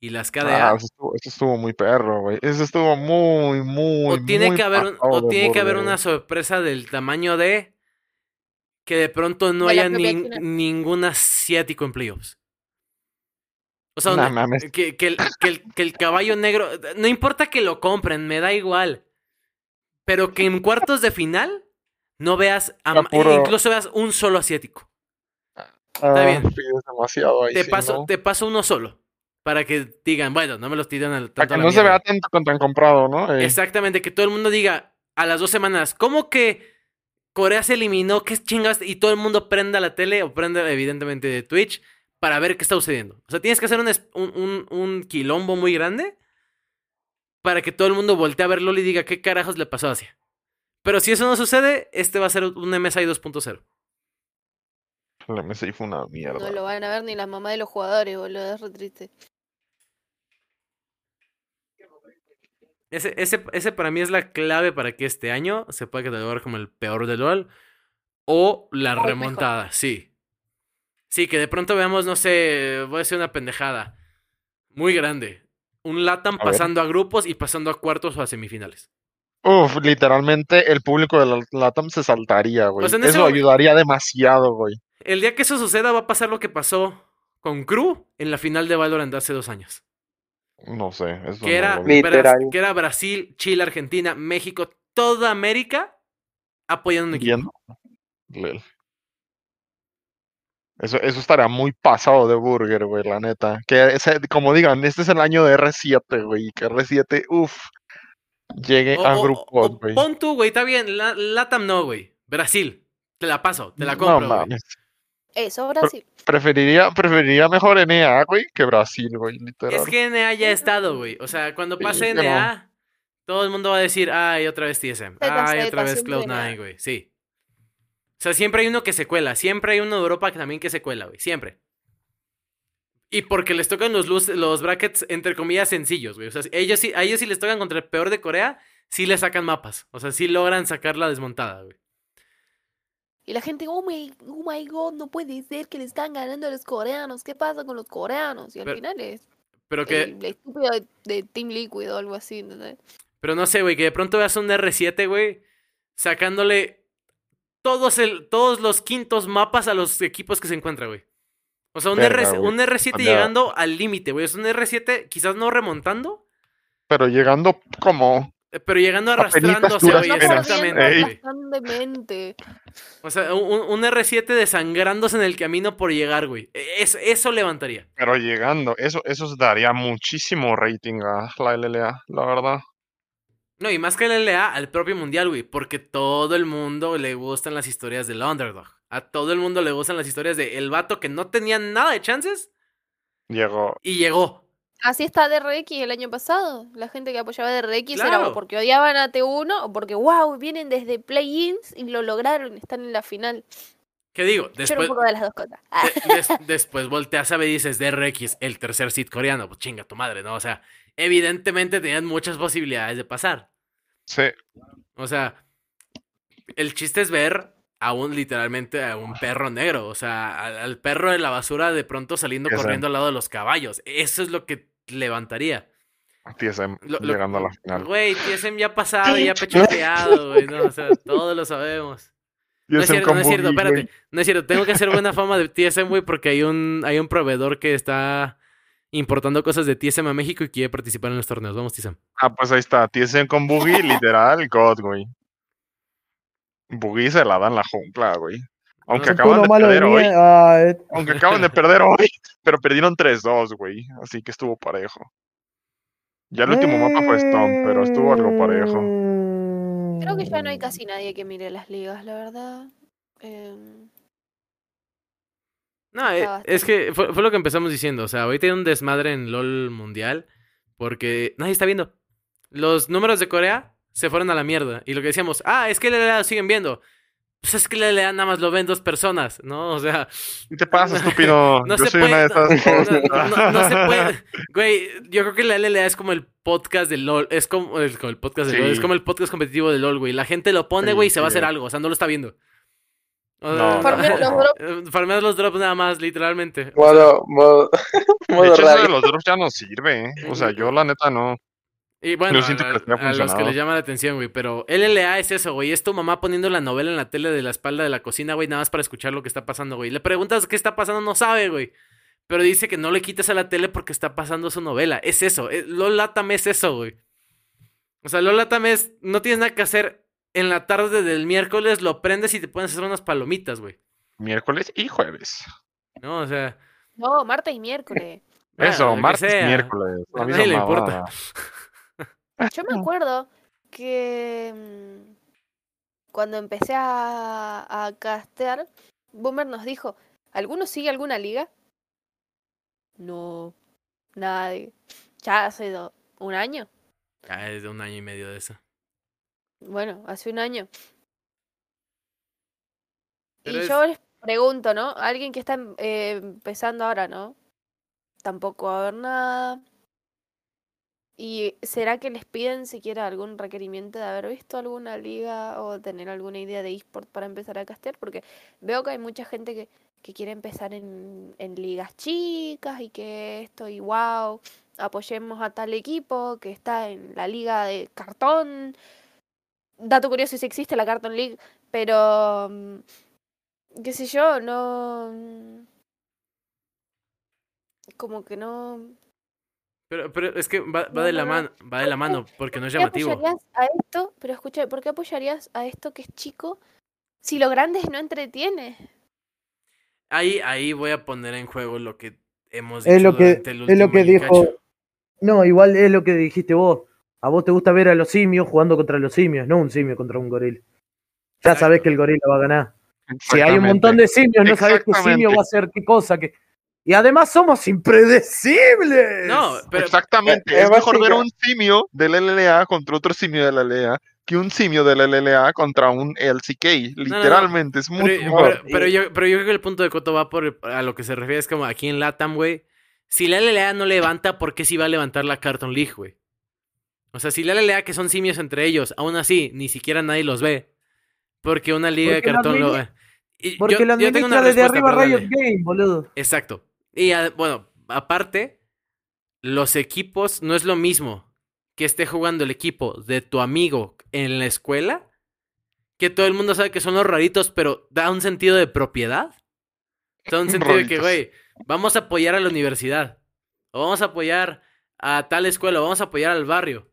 y las KDA.
Ah, eso estuvo, eso estuvo muy perro, güey. Eso estuvo muy, muy,
o tiene
muy
que haber un- o tiene que haber una sorpresa del tamaño de que de pronto no
De
haya nin- ningún asiático en playoffs. O sea,
Nah,
donde-
mames.
que, que el, que el- que el caballo negro, no importa que lo compren, me da igual. Pero que en cuartos de final no veas, a-
Está puro-
incluso veas un solo asiático.
Ah,
bien.
Demasiado ahí,
Te
sí,
paso,
¿no?
te paso uno solo. Para que digan, bueno, no me los tiran al
Para
tanto
que
a la
no se
mierda".
vea tanto con tan comprado, ¿no? Eh,
Exactamente, que todo el mundo diga a las dos semanas, ¿cómo que Corea se eliminó? ¿Qué chingas? Y todo el mundo prenda la tele o prenda evidentemente de Twitch para ver qué está sucediendo. O sea, tienes que hacer un, un, un- quilombo muy grande para que todo el mundo voltee a ver LOL y diga qué carajos le pasó a Asia. Pero si eso no sucede, este va a ser un MSI 2.0.
el MSI fue una mierda.
No lo van a ver ni las mamás de los jugadores, boludo. Es re triste.
Ese, ese, ese para mí es la clave para que este año se pueda catalogar como el peor del LOL. O la
O el mejor.
remontada, sí. Sí, que de pronto veamos, no sé, voy a decir una pendejada. Muy grande. Un Latam
A ver.
pasando a grupos y pasando a cuartos o a semifinales.
Uf, literalmente el público de la Latam se saltaría, güey.
Pues
Eso
ese-
ayudaría demasiado, güey.
El día que eso suceda va a pasar lo que pasó con Crew en la final de Valorant hace dos años.
No sé, eso
Que
no
era,
lo vi.
Literal.
Bras- que era Brasil, Chile, Argentina, México, toda América apoyando un equipo.
Lel. Eso, eso estaría muy pasado de burger, güey, la neta. Que ese- como digan, este es el año de R7, güey. y Que R7, uff, llegue
O-
a
o-
grupos,
o
güey.
pon tú, güey, está bien. La- Latam no, güey. Brasil. Te la paso, te la
No
compro, güey.
mames.
Eso, Brasil.
Preferiría, preferiría mejor NA, güey, que Brasil, güey, literal.
Es que NA ya ha estado, güey. O sea, cuando
Sí,
pase
pero-
NA, todo el mundo va a decir, ay, otra vez TSM. Ay, otra vez
siempre
Cloud9,
NA.
güey. Sí. O sea, siempre hay uno que se cuela. Siempre hay uno de Europa que también que se cuela, güey. Siempre. Y porque les tocan los, luz- los brackets, entre comillas, sencillos, güey. O sea, ellos sí, a ellos sí les tocan contra el peor de Corea, sí le sacan mapas. O sea, sí logran sacar la desmontada, güey.
Y la gente, oh my, oh my god, no puede ser que le están ganando a los coreanos. ¿Qué pasa con los coreanos? Y al
Pero-
final es
Pero que,
el estúpido de, de Team Liquid o algo así, ¿entendés?
Pero no sé, güey, que de pronto veas un R7, güey, sacándole todos, el, todos los quintos mapas a los equipos que se encuentra, güey. O sea, un,
Verga,
R, un R7
Cambia-
llegando al límite, güey. Es un R7 quizás no remontando,
Pero llegando como.
eh, pero llegando arrastrándose, güey. Exactamente,
Ey.
güey.
constantemente.
O sea, un, un R7 desangrándose en el camino por llegar, güey. E- es- eso levantaría.
Pero llegando. Eso, eso daría muchísimo rating a la LLA, la verdad.
No, y más que el LA, al propio mundial, güey. Porque todo el mundo le gustan las historias del underdog. A todo el mundo le gustan las historias de el vato que no tenía nada de chances
Llegó.
y llegó.
Así está DRX el año pasado. La gente que apoyaba a DRX era
Claro.
porque odiaban a T1 o porque, wow, vienen desde play-ins y lo lograron, están en la final.
¿Qué digo? Después,
un poco de las dos cosas.
De- des- después volteas a ver y dices DRX, el tercer seed coreano. Pues chinga tu madre, ¿no? O sea, evidentemente tenían muchas posibilidades de pasar.
Sí.
O sea, el chiste es ver a un, literalmente, a un perro negro. O sea, al, al perro de la basura de pronto saliendo corriendo al lado de los caballos. Eso es lo que levantaría.
TSM
Lo- lo-
llegando a la final.
Güey, TSM ya pasado, ya pechoteado, güey, ¿no? O sea, todos lo sabemos. No es cierto, no es cierto,
Boogie,
espérate.
güey.
No es cierto, tengo que hacer buena fama de TSM, güey, porque hay un, hay un proveedor que está importando cosas de TSM a México y quiere participar en los torneos. Vamos, TSM.
Ah, pues ahí está. TSM con Boogie, literal, God, güey. Boogie se la dan la jungla, güey. Aunque
Un
Un
acaban de
malo de
perder hoy.
ah, eh,
Aunque acaban de perder hoy. Pero perdieron 3-2, güey. Así que estuvo parejo. Ya el último mapa fue Stone, pero estuvo algo parejo.
Creo que ya no hay casi nadie que mire las ligas, la verdad. Em,
No, eh, es que fue, fue lo que empezamos diciendo. O sea, ahorita hay un desmadre en LOL mundial porque nadie está viendo. Los números de Corea se fueron a la mierda. Y lo que decíamos, ah, es que el LLA lo siguen viendo. Pues es que el LLA nada más lo ven dos personas, ¿no? O sea,
¿Qué te pasa, estúpido?
no
Yo
se
soy
puede.
una de esas.
no, no- no se puede. Güey, yo creo que la LLA es como el podcast de LOL. Es como el, como el podcast de
Sí.
LOL. Es como el podcast competitivo de LOL, güey. La gente lo pone,
Sí,
güey, y se va a hacer algo. O sea, no lo está viendo.
No,
Farmear los drops.
eh, farmear los drops nada más, literalmente.
Modo, modo,
De
modo
hecho, eso de
radio.
los drops ya no sirve, ¿eh? O sea, yo la neta no.
Y bueno,
siento
a,
que
a los que les llama la atención, güey. Pero LLA es eso, güey. Es tu mamá poniendo la novela en la tele de la espalda de la cocina, güey, nada más para escuchar lo que está pasando, güey. Le preguntas qué está pasando, no sabe, güey. Pero dice que no le quites a la tele porque está pasando su novela. Es eso. eh, LOL Latam es eso, güey. O sea, LOL Latam es. No tienes nada que hacer en la tarde del miércoles, lo prendes y te puedes hacer unas palomitas, güey.
Miércoles y jueves.
¿No? O sea.
No, martes y miércoles.
Eso, martes,
sea.
miércoles.
A
la
nadie le importa.
Yo me acuerdo que mm, cuando empecé a, a castear, Boomer nos dijo, ¿alguno sigue alguna liga? No, nadie. Ya hace do- un año.
Ah, es de un año y medio de eso.
Bueno, hace un año.
Pero
y
es-
yo les pregunto, ¿no? Alguien que está em- eh, empezando ahora, ¿no? Tampoco va a haber nada. ¿Y será que les piden siquiera algún requerimiento de haber visto alguna liga o tener alguna idea de eSport para empezar a castear? Porque veo que hay mucha gente que, que quiere empezar en, en ligas chicas y que esto y wow, apoyemos a tal equipo que está en la liga de cartón. Dato curioso si existe la Carton League, pero mm, qué sé yo, no como que no
Pero, pero es que va, va de la
No, no,
mano, va de la mano, porque no es
¿Por qué
llamativo.
apoyarías a esto? Pero escucha, ¿por qué apoyarías a esto que es chico si lo grande no entretiene?
Ahí, ahí voy a poner en juego lo que hemos dicho
Es lo que,
durante el
es lo
último
que dijo. No, igual es lo que dijiste vos. A vos te gusta ver a los simios jugando contra los simios, no un simio contra un gorila. Ya sabés que el gorila va a ganar. Si hay un montón de simios, no sabés qué simio va a hacer qué cosa. Que... Y además somos impredecibles.
No, pero
Exactamente.
Eh,
Es mejor ver un simio del LLA contra otro simio del LLA que un simio del LLA contra un LCK. Literalmente, es mucho
Pero,
mejor.
pero- pero yo, pero yo creo que el punto de Coto va por a lo que se refiere. Es como aquí en Latam, güey. Si la LLA no levanta, ¿por qué sí va a levantar la Carton League, güey? O sea, si la LLA, que son simios entre ellos, aún así, ni siquiera nadie los ve. Porque una liga
Porque
de cartón lo
administra-
ve. Y
Porque
yo-
la
yo tengo una
desde arriba Riot. Game, boludo.
Exacto. Y ah, bueno, aparte, los equipos no es lo mismo que esté jugando el equipo de tu amigo en la escuela, que todo el mundo sabe que son los raritos, pero da un sentido de propiedad. Da un sentido de que, güey, vamos a apoyar a la universidad, o vamos a apoyar a tal escuela, o vamos a apoyar al barrio.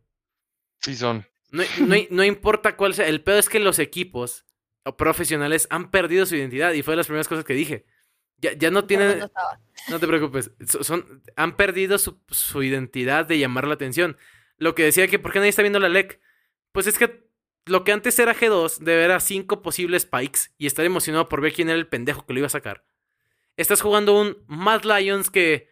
Sí son.
No, no, no importa cuál sea. El peor es que los equipos o profesionales han perdido su identidad. Y fue de las primeras cosas que dije. Ya, ya no tienen. No te preocupes. so- Son, han perdido su, su identidad de llamar la atención. Lo que decía que, ¿por qué nadie está viendo la LEC? Pues es que lo que antes era G2, de ver a cinco posibles Pikes y estar emocionado por ver quién era el pendejo que lo iba a sacar. Estás jugando un Mad Lions que.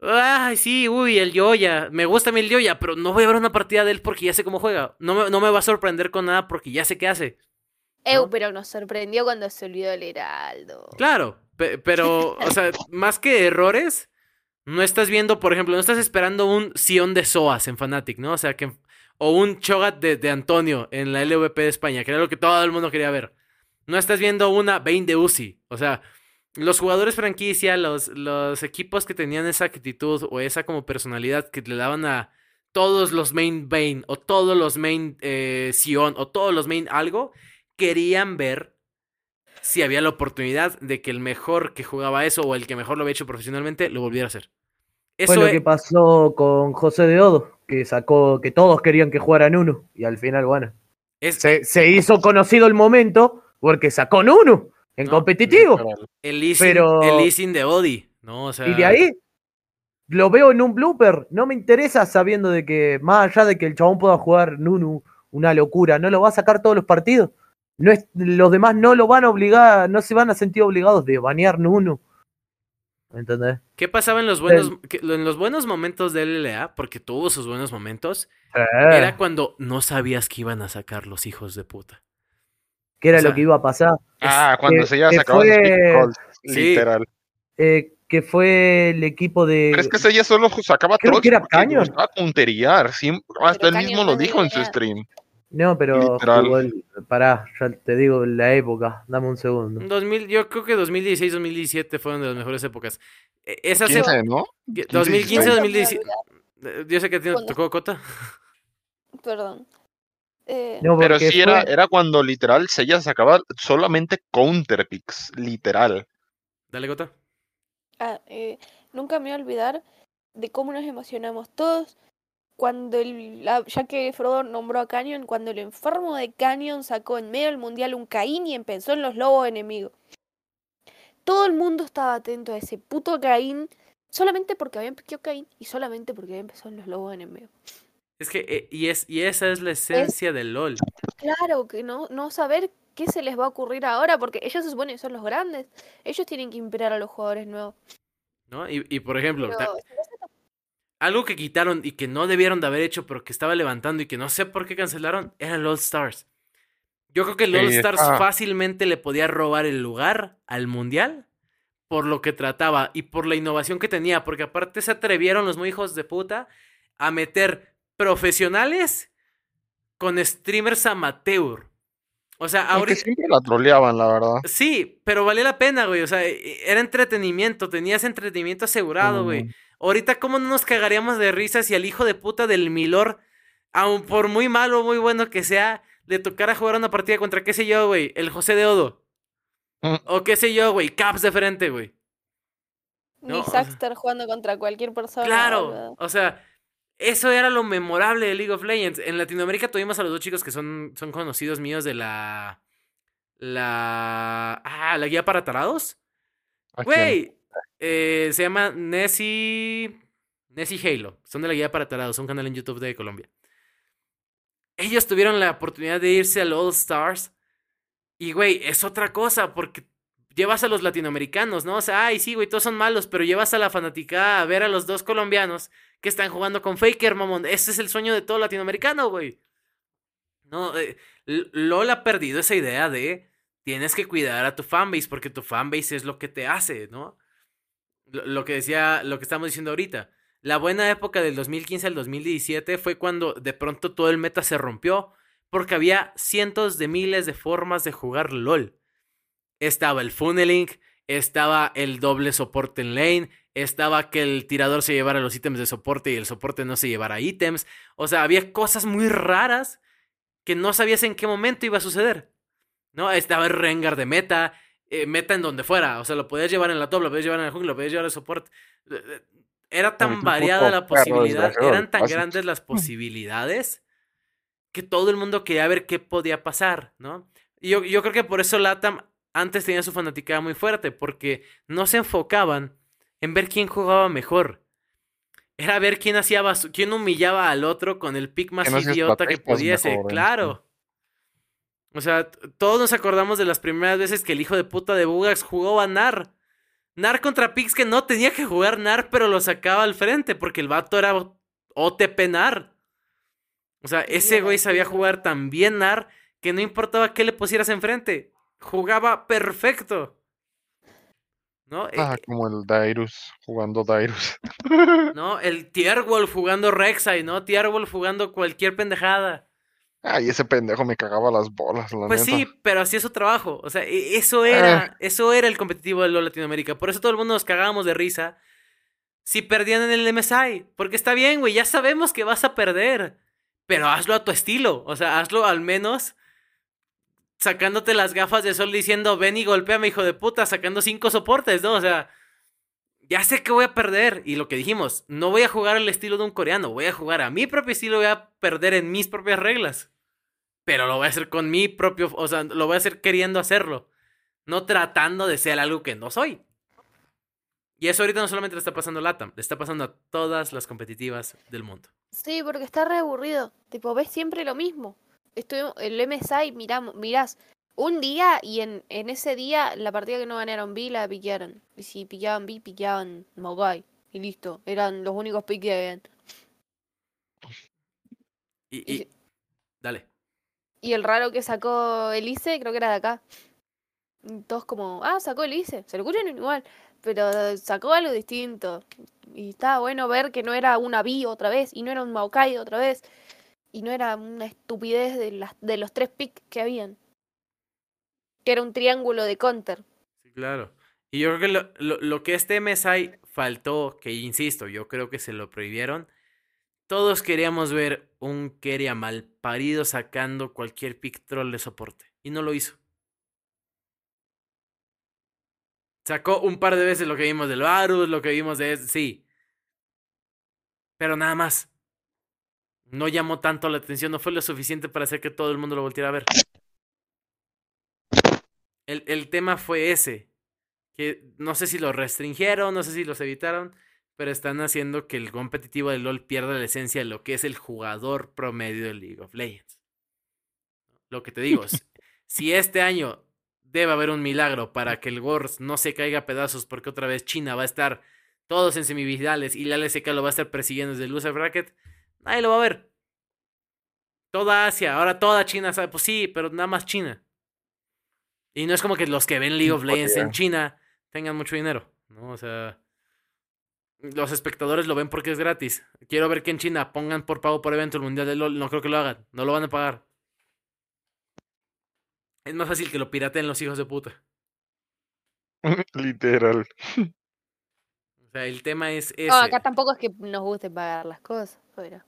Ay, sí, uy, el Yoya. Me gusta a mí el Yoya, pero no voy a ver una partida de él porque ya sé cómo juega. No me, no me va a sorprender con nada porque ya sé qué hace.
Eu,
¿No?
pero nos sorprendió cuando se olvidó el Heraldo.
Claro, pe- pero, o sea, más que errores, no estás viendo, por ejemplo, no estás esperando un Sion de Soas en Fnatic, ¿no? O sea, que. O un Chogat de, de Antonio en la LVP de España, que era lo que todo el mundo quería ver. No estás viendo una Bane de Uzi. O sea, los jugadores franquicia, los, los equipos que tenían esa actitud o esa como personalidad que le daban a todos los main Bane o todos los main eh, Sion o todos los main algo, querían ver si había la oportunidad de que el mejor que jugaba eso o el que mejor lo había hecho profesionalmente lo volviera a hacer. Eso
Fue lo
es-
que pasó con José de Odo, que sacó, que todos querían que jugara Nunu. Y al final, bueno,
es
se, se hizo conocido el momento porque sacó Nunu en
No,
competitivo.
el leasing,
pero-
el leasing de Odi, ¿no? O sea,
Y de ahí lo veo en un blooper. No me interesa sabiendo de que, más allá de que el chabón pueda jugar Nunu, una locura, no lo va a sacar todos los partidos. No es, los demás no lo van a obligar, no se van a sentir obligados de banear Nunu. ¿Entendés?
¿qué pasaba en los buenos que- en los buenos momentos de LLA? Porque tuvo sus buenos momentos. Era cuando no sabías que iban a sacar los hijos de puta.
Que era
o sea,
lo que iba a pasar.
Ah, cuando
que-
se
fue-
pick calls,
Sí.
literal.
Eh, que fue el equipo de.
Pero es que ese ya solo sacaba
Creo
trolls
que era
porque
Canyon.
le gustaba punterear. siem- hasta él
Canyon
mismo
no
lo dijo en su stream.
No, pero jugó el- pará, ya te digo la época, dame un segundo.
2000, yo creo que 2016, 2017 fueron de las mejores épocas. E- Esas épocas.
15, ¿no?
2015,
16.
2017. Eh, Yo sé que a no te tocó Cota.
Perdón. Eh,
No,
Pero sí era,
fue-
era cuando literal Sella sacaba solamente counter picks, literal.
Dale, Cota.
ah, eh, nunca me voy a olvidar de cómo nos emocionamos todos cuando el, la- ya que Frodo nombró a Canyon, cuando el enfermo de Canyon sacó en medio del mundial un Caín y empezó en los lobos enemigos. Todo el mundo estaba atento a ese puto Caín solamente porque había empezado Caín y solamente porque había empezado en los lobos enemigos.
Es que, eh, y, es, y esa es la esencia del LOL.
Claro que no, no saber qué se les va a ocurrir ahora, porque ellos se supone que son los grandes. Ellos tienen que inspirar a los jugadores nuevos.
¿no? Y, y, por ejemplo,
Pero
algo que quitaron y que no debieron de haber hecho, pero que estaba levantando y que no sé por qué cancelaron, eran los All Stars. Yo creo que el All Stars fácilmente le podía robar el lugar al Mundial por lo que trataba y por la innovación que tenía, porque aparte se atrevieron los muy hijos de puta a meter profesionales con streamers amateur. O sea, ahorita...
siempre la troleaban, la verdad.
Sí, pero valía la pena, güey. O sea, e- era entretenimiento, tenías entretenimiento asegurado, güey. Ahorita, ¿cómo no nos cagaríamos de risa si al hijo de puta del Milor, aun por muy malo o muy bueno que sea, le tocara jugar una partida contra, qué sé yo, güey, el José de Odo?
Mm.
O qué sé yo, güey, Caps de frente, güey. No,
Ni
o sea-
Saxter jugando contra cualquier persona.
Claro, o sea, eso era lo memorable de League of Legends. En Latinoamérica tuvimos a los dos chicos que son, son conocidos míos de la... La... Ah, la guía para tarados.
¿A quién?
Güey, eh, se llama Nessie. Nessie Halo. Son de la guía para tarados, un canal en YouTube de Colombia. Ellos tuvieron la oportunidad de irse al All Stars. Y, güey, es otra cosa, porque llevas a los latinoamericanos, ¿no? O sea, ay, sí, güey, todos son malos, pero llevas a la fanaticada a ver a los dos colombianos que están jugando con Faker, mamón. Ese es el sueño de todo latinoamericano, güey. No, eh, LOL ha perdido esa idea de tienes que cuidar a tu fanbase porque tu fanbase es lo que te hace, ¿no? Lo, lo que decía, lo que estamos diciendo ahorita. La buena época del 2015 al 2017 fue cuando de pronto todo el meta se rompió porque había cientos de miles de formas de jugar LOL. Estaba el funneling, estaba el doble soporte en lane, estaba que el tirador se llevara los ítems de soporte y el soporte no se llevara ítems. O sea, había cosas muy raras que no sabías en qué momento iba a suceder. ¿No? Estaba el Rengar de meta, eh, meta en donde fuera. O sea, lo podías llevar en la top, lo podías llevar en el jungle, lo podías llevar en el soporte. Eh, eh, Era tan variada la posibilidad, eran tan grandes las posibilidades que todo el mundo quería ver qué podía pasar, ¿no? Y yo, yo creo que por eso Latam antes tenía su fanaticada muy fuerte, porque no se enfocaban en ver quién jugaba mejor. Era ver quién hacía quién humillaba al otro con el pick más
¿Quién hacía
idiota que pudiese.
mejores?
Claro. O sea, todos nos acordamos de las primeras veces que el hijo de puta de Bugax jugó a Nar. Nar contra Pix que no tenía que jugar Nar, pero lo sacaba al frente porque el vato era OTP Nar. O sea, ese güey sabía jugar tan bien Nar que no importaba qué le pusieras enfrente. Jugaba perfecto. ¿No? Eh,
Ah, como el Dairus, jugando Dairus.
¿No? El Tierwolf jugando Rek'Sai, ¿no? Tierwolf jugando cualquier pendejada.
Ay, ese pendejo me cagaba las bolas, la
Pues
neta.
sí, pero así es su trabajo. O sea, e- eso era, eso era el competitivo de LoL Latinoamérica. Por eso todo el mundo nos cagábamos de risa si perdían en el MSI. Porque está bien, güey, ya sabemos que vas a perder. Pero hazlo a tu estilo. O sea, hazlo al menos sacándote las gafas de sol diciendo, ven y golpéame, hijo de puta, sacando cinco soportes, ¿no? O sea, ya sé que voy a perder. Y lo que dijimos, no voy a jugar al estilo de un coreano, voy a jugar a mi propio estilo, voy a perder en mis propias reglas. Pero lo voy a hacer con mi propio, o sea, lo voy a hacer queriendo hacerlo. No tratando de ser algo que no soy. Y eso ahorita no solamente le está pasando a LATAM, le está pasando a todas las competitivas del mundo.
Sí, porque está re aburrido. Tipo, ves siempre lo mismo. Estoy, el MSI, miramos, mirás, un día y en, en ese día la partida que no ganaron B la piquearon. Y si piqueaban B, piqueaban Mogai. Y listo, eran los únicos piques que habían.
Y,
Y-
y- dale.
Y el raro que sacó Elise, creo que era de acá. Y Todos como, ah, sacó Elise, se lo escuchan igual, pero sacó algo distinto. Y estaba bueno ver que no era una B otra vez, y no era un Maokai otra vez, y no era una estupidez de, las, de los tres picks que habían. Que era un triángulo de counter.
Sí, claro. Y yo creo que lo, lo- lo que este MSI faltó, que insisto, yo creo que se lo prohibieron. Todos queríamos ver un Keria mal parido sacando cualquier pick troll de soporte. Y no lo hizo. Sacó un par de veces lo que vimos del Varus, lo que vimos de... Sí. Pero nada más. No llamó tanto la atención, no fue lo suficiente para hacer que todo el mundo lo volteara a ver. El, el tema fue ese. Que no sé si lo restringieron, no sé si los evitaron, pero están haciendo que el competitivo de LOL pierda la esencia de lo que es el jugador promedio de League of Legends. Lo que te digo, es, si este año debe haber un milagro para que el Wars no se caiga a pedazos porque otra vez China va a estar todos en semifinales y la LSK lo va a estar persiguiendo desde el loser bracket, nadie lo va a ver. toda Asia, ahora toda China sabe. Pues sí, pero nada más China. Y no es como que los que ven League of Legends en China tengan mucho dinero, ¿no? O sea, los espectadores lo ven porque es gratis. Quiero ver que en China pongan por pago por evento el Mundial de LOL. No creo que lo hagan. No lo van a pagar. Es más fácil que lo pirateen los hijos de puta.
Literal.
O sea, el tema es ese.
No, acá tampoco es que nos guste pagar las cosas, pero...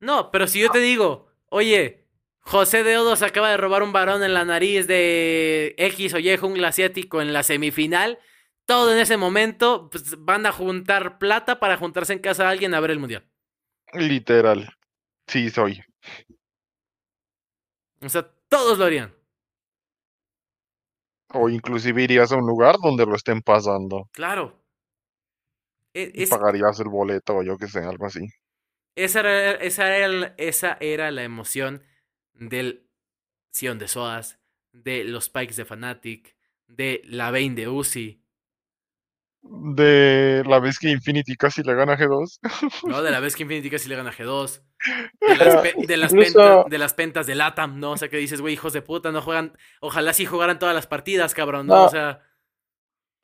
No, pero si yo te digo, oye, José de Odos acaba de robar un varón en la nariz de X o Y jungla asiático en la semifinal, todo en ese momento pues, van a juntar plata para juntarse en casa de alguien a ver el mundial.
Literal. Sí, soy.
O sea, todos lo harían.
O inclusive irías a un lugar donde lo estén pasando.
Claro. E-
Y pagarías el boleto o yo que sé, algo así.
Esa, era, esa, era, esa era la emoción del Sion de Soas, de los Pikes de Fnatic, de la Vayne de Uzi,
De la vez que Infinity casi le gana a G2.
¿no? De la vez que Infinity casi le gana a G2. De las, pe- de, las
incluso-
pentas, de las pentas de Latam, ¿no? O sea, que dices, güey, hijos de puta, no juegan. Ojalá sí jugaran todas las partidas, cabrón, ¿no?
No.
O sea,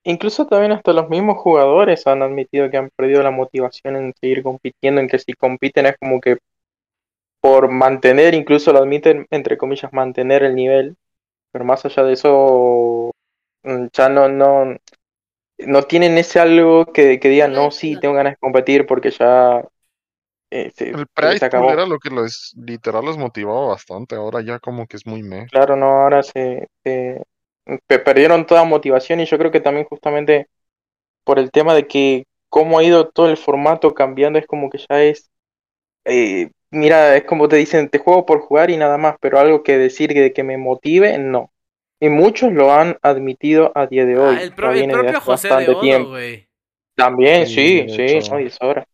Incluso también hasta los mismos jugadores han admitido que han perdido la motivación en seguir compitiendo, en que si compiten es como que por mantener, incluso lo admiten, entre comillas, mantener el nivel, pero más allá de eso, mm, ya no, no, no tienen ese algo que, que digan, no, sí, tengo ganas de competir porque ya eh, se,
El
se
price
acabó.
era lo que los literal los motivaba bastante. Ahora ya como que es muy meh.
Claro, no, ahora se, se- perdieron toda motivación y yo creo que también justamente por el tema de que cómo ha ido todo el formato cambiando, es como que ya es, eh, mira, es como te dicen, te juego por jugar y nada más, pero algo que decir que, que me motive, no. Y muchos lo han admitido a día de hoy,
ah, el, pro-
de
propio José de Odo,
tiempo.
güey.
También,
Sí,
sí,
de
no, y es hora.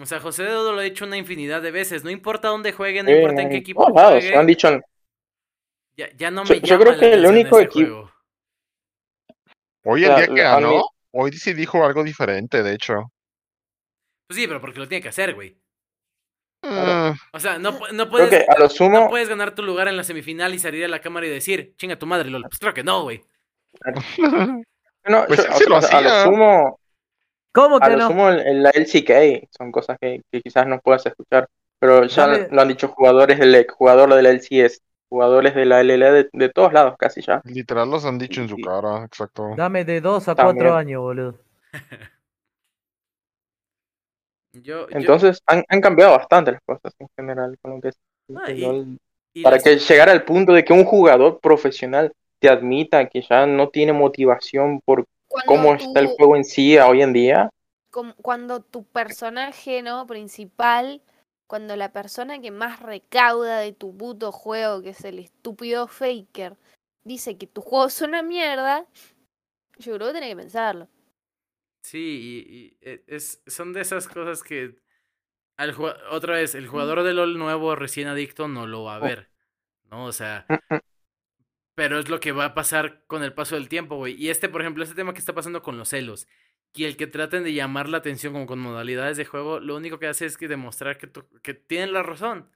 O sea, José de Odo lo ha hecho una infinidad de veces. No importa dónde juegue, no importa en qué equipo
lados, han dicho,
Ya, ya no
Yo-
me
yo
llama
creo
la
que el único
este
equipo-
juego.
Hoy el día que
a mí-
ganó, hoy sí dijo algo diferente, de hecho.
Pues sí, pero porque lo tiene que hacer, güey.
Mm,
O sea, no, no
creo
puedes,
que a lo
no
sumo,
puedes ganar tu lugar en la semifinal y salir a la cámara y decir, chinga tu madre, LOL. Pues claro que no, güey.
no,
Pues
yo-
sí,
o sea, a lo sumo,
¿Cómo
A
que
lo
no?
sumo en, en la LCK son cosas que, que quizás no puedas escuchar, pero ya lo han dicho jugadores del jugador de la LCS, jugadores de la LLA de, de todos lados casi ya.
literal los han dicho en su cara, exacto.
Dame de dos a
También.
cuatro años, boludo.
Yo, yo-
Entonces han, han cambiado bastante las cosas en general con lo que es
Ah, y- y
Para
las-
que llegara al punto de que un jugador profesional te admita que ya no tiene motivación por
Cuando
cómo está el juego en sí a hoy en día.
cuando tu personaje no principal, cuando la persona que más recauda de tu puto juego, que es el estúpido Faker, dice que tu juego es una mierda, yo creo que tiene que pensarlo.
Sí, y, y, eh, es, son de esas cosas que al otra vez, el jugador de LOL nuevo recién adicto no lo va a
Oh.
ver, ¿no? O sea,
Mm, mm.
pero es lo que va a pasar con el paso del tiempo, güey. Y este, por ejemplo, este tema que está pasando con los celos y el que traten de llamar la atención como con modalidades de juego, lo único que hace es que demostrar que, tienen la razón.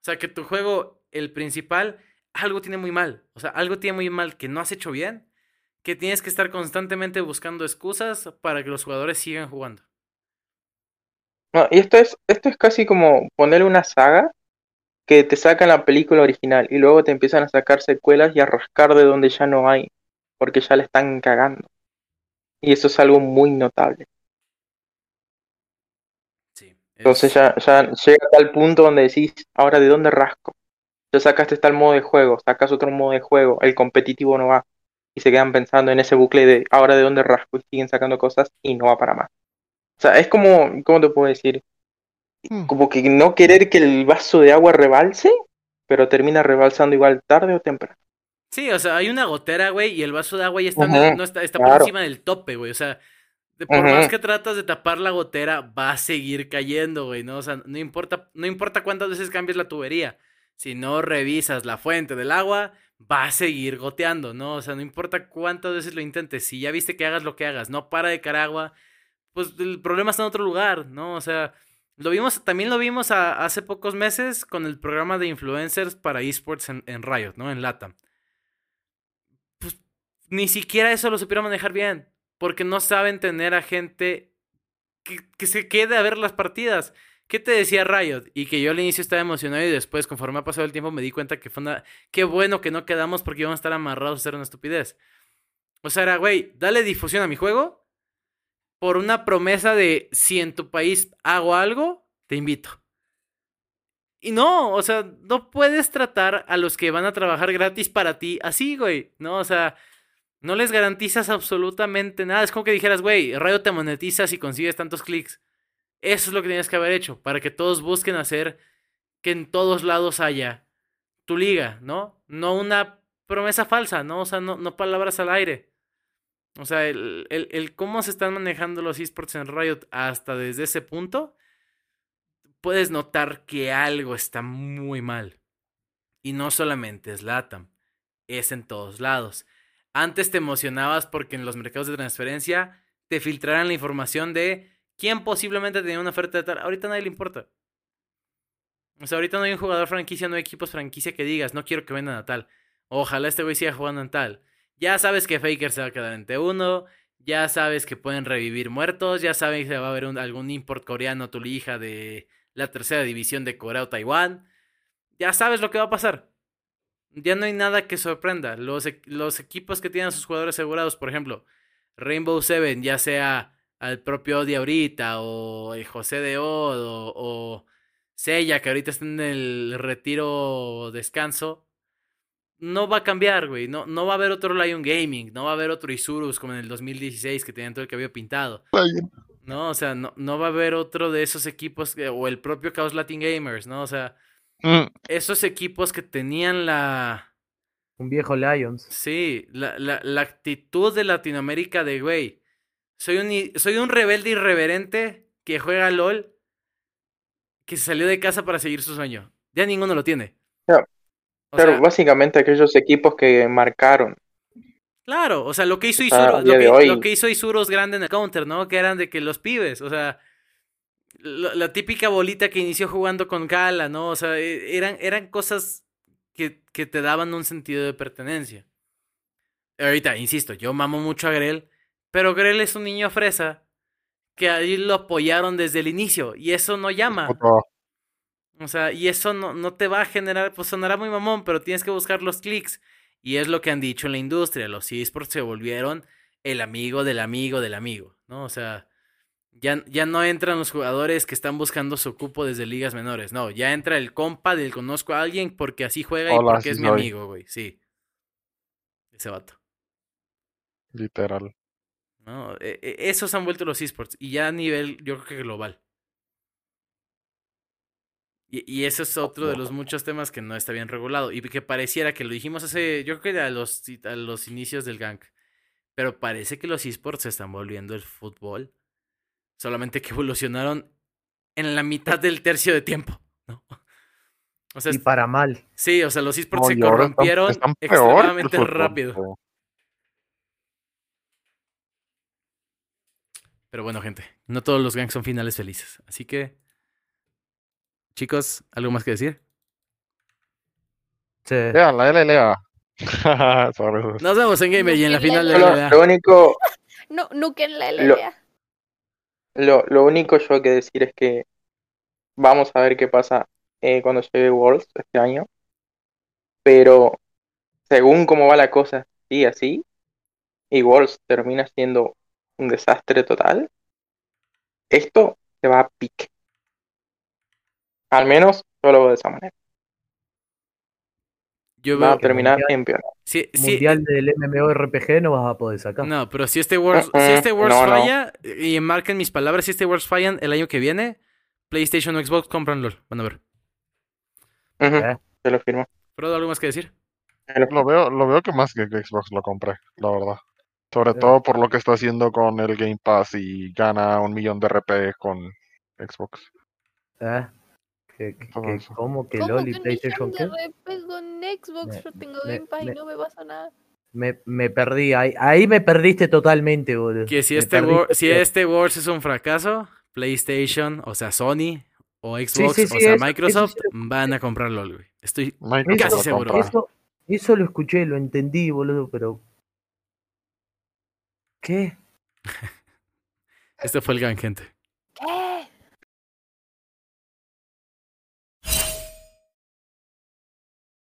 O sea, que tu juego, el principal, algo tiene muy mal. O sea, algo tiene muy mal que no has hecho bien, que tienes que estar constantemente buscando excusas para que los jugadores sigan jugando.
No, y esto es, esto es casi como ponerle una saga que te sacan la película original y luego te empiezan a sacar secuelas y a rascar de donde ya no hay, porque ya le están cagando. Y eso es algo muy notable.
Sí.
Entonces
es-
ya, ya llega a tal punto donde decís, ahora de dónde rasco. Ya sacaste tal modo de juego, sacas otro modo de juego, el competitivo no va. Y se quedan pensando en ese bucle de ahora de dónde rasco y siguen sacando cosas y no va para más. O sea, es como, ¿cómo te puedo decir?
Mm.
Como que no querer que el vaso de agua rebalse, pero termina rebalsando igual tarde o temprano.
Sí, o sea, hay una gotera, güey, y el vaso de agua ya está, no por encima del tope, güey. O sea, de- por
Ujú.
más que tratas de tapar la gotera, va a seguir cayendo, güey, ¿no? O sea, no importa, no importa cuántas veces cambies la tubería. Si no revisas la fuente del agua, va a seguir goteando, ¿no? O sea, no importa cuántas veces lo intentes. Si ya viste que hagas lo que hagas, no para de caer agua, pues el problema está en otro lugar, ¿no? O sea, Lo vimos, también lo vimos a- hace pocos meses con el programa de influencers para esports en, en Riot, ¿no? En LATAM. Ni siquiera eso lo supieron manejar bien. Porque no saben tener a gente que, que se quede a ver las partidas. ¿Qué te decía Riot? Y que yo al inicio estaba emocionado y después, conforme ha pasado el tiempo, me di cuenta que fue una... Qué bueno que no quedamos porque íbamos a estar amarrados a hacer una estupidez. O sea, era, güey, dale difusión a mi juego por una promesa de si en tu país hago algo, te invito. Y no, o sea, no puedes tratar a los que van a trabajar gratis para ti así, güey. No, o sea, no les garantizas absolutamente nada. Es como que dijeras, güey, Rayo te monetiza si consigues tantos clics. Eso es lo que tenías que haber hecho, para que todos busquen hacer que en todos lados haya tu liga, ¿no? No una promesa falsa, ¿no? O sea, no, no palabras al aire. O sea, el, el, el cómo se están manejando los esports en Riot hasta desde ese punto, puedes notar que algo está muy mal. Y no solamente es LATAM, es en todos lados. Antes te emocionabas porque en los mercados de transferencia te filtraran la información de quién posiblemente tenía una oferta de tal. Ahorita a nadie le importa. O sea, ahorita no hay un jugador franquicia, no hay equipos franquicia que digas, no quiero que vendan a tal. Ojalá este güey siga jugando en tal. Ya sabes que Faker se va a quedar en T1. Ya sabes que pueden revivir muertos. Ya sabes que va a haber algún import coreano, tu hija de la tercera división de Corea o Taiwán. Ya sabes lo que va a pasar. Ya no hay nada que sorprenda. Los, e- los equipos que tienen a sus jugadores asegurados, por ejemplo, Rainbow Seven, ya sea al propio Odi ahorita, o el José de Od, o, o Sella, que ahorita está en el retiro descanso, no va a cambiar, güey. No, no va a haber otro Lion Gaming, no va a haber otro Isurus como en el 2016 que tenían todo el cabello pintado. No, o sea, no, no va a haber otro de esos equipos, o el propio Chaos Latin Gamers, ¿no? O sea,
Mm,
esos equipos que tenían la,
Un viejo Lions.
Sí, la, la, la actitud de Latinoamérica de, güey, soy un, soy un rebelde irreverente que juega LOL, que se salió de casa para seguir su sueño. Ya ninguno lo tiene.
Claro,
O
Claro,
sea,
básicamente aquellos equipos que marcaron.
claro, o sea, lo que hizo
a
lo que, lo que hizo Isuros grande en el counter, ¿no? Que eran de que los pibes, o sea, la, la típica bolita que inició jugando con Gala, ¿no? O sea, e- eran, eran cosas que, que te daban un sentido de pertenencia. Ahorita, insisto, yo mamo mucho a Grell, pero Grell es un niño fresa que ahí lo apoyaron desde el inicio y eso no llama. O sea, y eso no, no te va a generar, pues sonará muy mamón, pero tienes que buscar los clics. Y es lo que han dicho en la industria. Los esports se volvieron el amigo del amigo del amigo, ¿no? O sea, ya, ya no entran los jugadores que están buscando su cupo desde ligas menores. No, ya entra el compa del conozco a alguien porque así juega y porque
sí
es mi
soy.
amigo, güey. Sí. Ese vato.
Literal.
¿no? E- e- Esos han vuelto los esports. Y ya a nivel, yo creo que global. Y, y eso es otro de los muchos temas que no está bien regulado. Y que pareciera que lo dijimos hace, yo creo que a los, a los inicios del gang. Pero parece que los esports se están volviendo el fútbol. Solamente que evolucionaron en la mitad del tercio de tiempo. ¿no? O sea,
Y para mal.
sí, o sea, los esports
No,
se
están-
corrompieron
están
extremadamente rápido.
pero-
bueno, gente, no todos los gangs son finales felices. Así que, chicos, ¿algo más que decir?
Sí.
Lea, la LLA.
Nos vemos en Gamer y en la final de la
lo único,
No, nuken la
Lo-
LLA.
Lo, lo único yo que decir es que vamos a ver qué pasa eh, cuando llegue Worlds este año. Pero según cómo va la cosa, sí, así, y Worlds termina siendo un desastre total, esto se va a pique. Al menos yo lo veo de esa manera.
Yo
Va
veo
a terminar peor.
si, si-
Mundial del MMORPG no vas a poder sacar.
no, pero si este Worlds, si este Worlds
no, no.
falla, y marquen mis palabras, si este Worlds fallan el año que viene, PlayStation o Xbox compran LOL. Van a ver.
¿Eh?
Te lo firmo.
¿Pero algo más que decir?
lo
veo, lo veo que más que Xbox lo compre, la verdad. Sobre todo por lo que está haciendo con el Game Pass y gana un millón de RP con Xbox.
¿Eh?
Que,
que,
que
¿Cómo que
¿Cómo
Loli
que
PlayStation qué?
Pues, con Xbox,
me,
yo tengo
me,
Game Pass y no me pasa nada.
Me, me perdí, ahí, ahí, me perdiste totalmente, boludo.
Que si este,
perdiste,
si este Wars es un fracaso, PlayStation, o sea, Sony o Xbox,
sí, sí, sí,
o sea,
eso,
Microsoft,
eso, eso,
van a comprar LOL, güey. Estoy
Microsoft
casi seguro.
Eso, eso lo escuché, lo entendí, boludo, pero. ¿Qué?
este fue el gang, gente.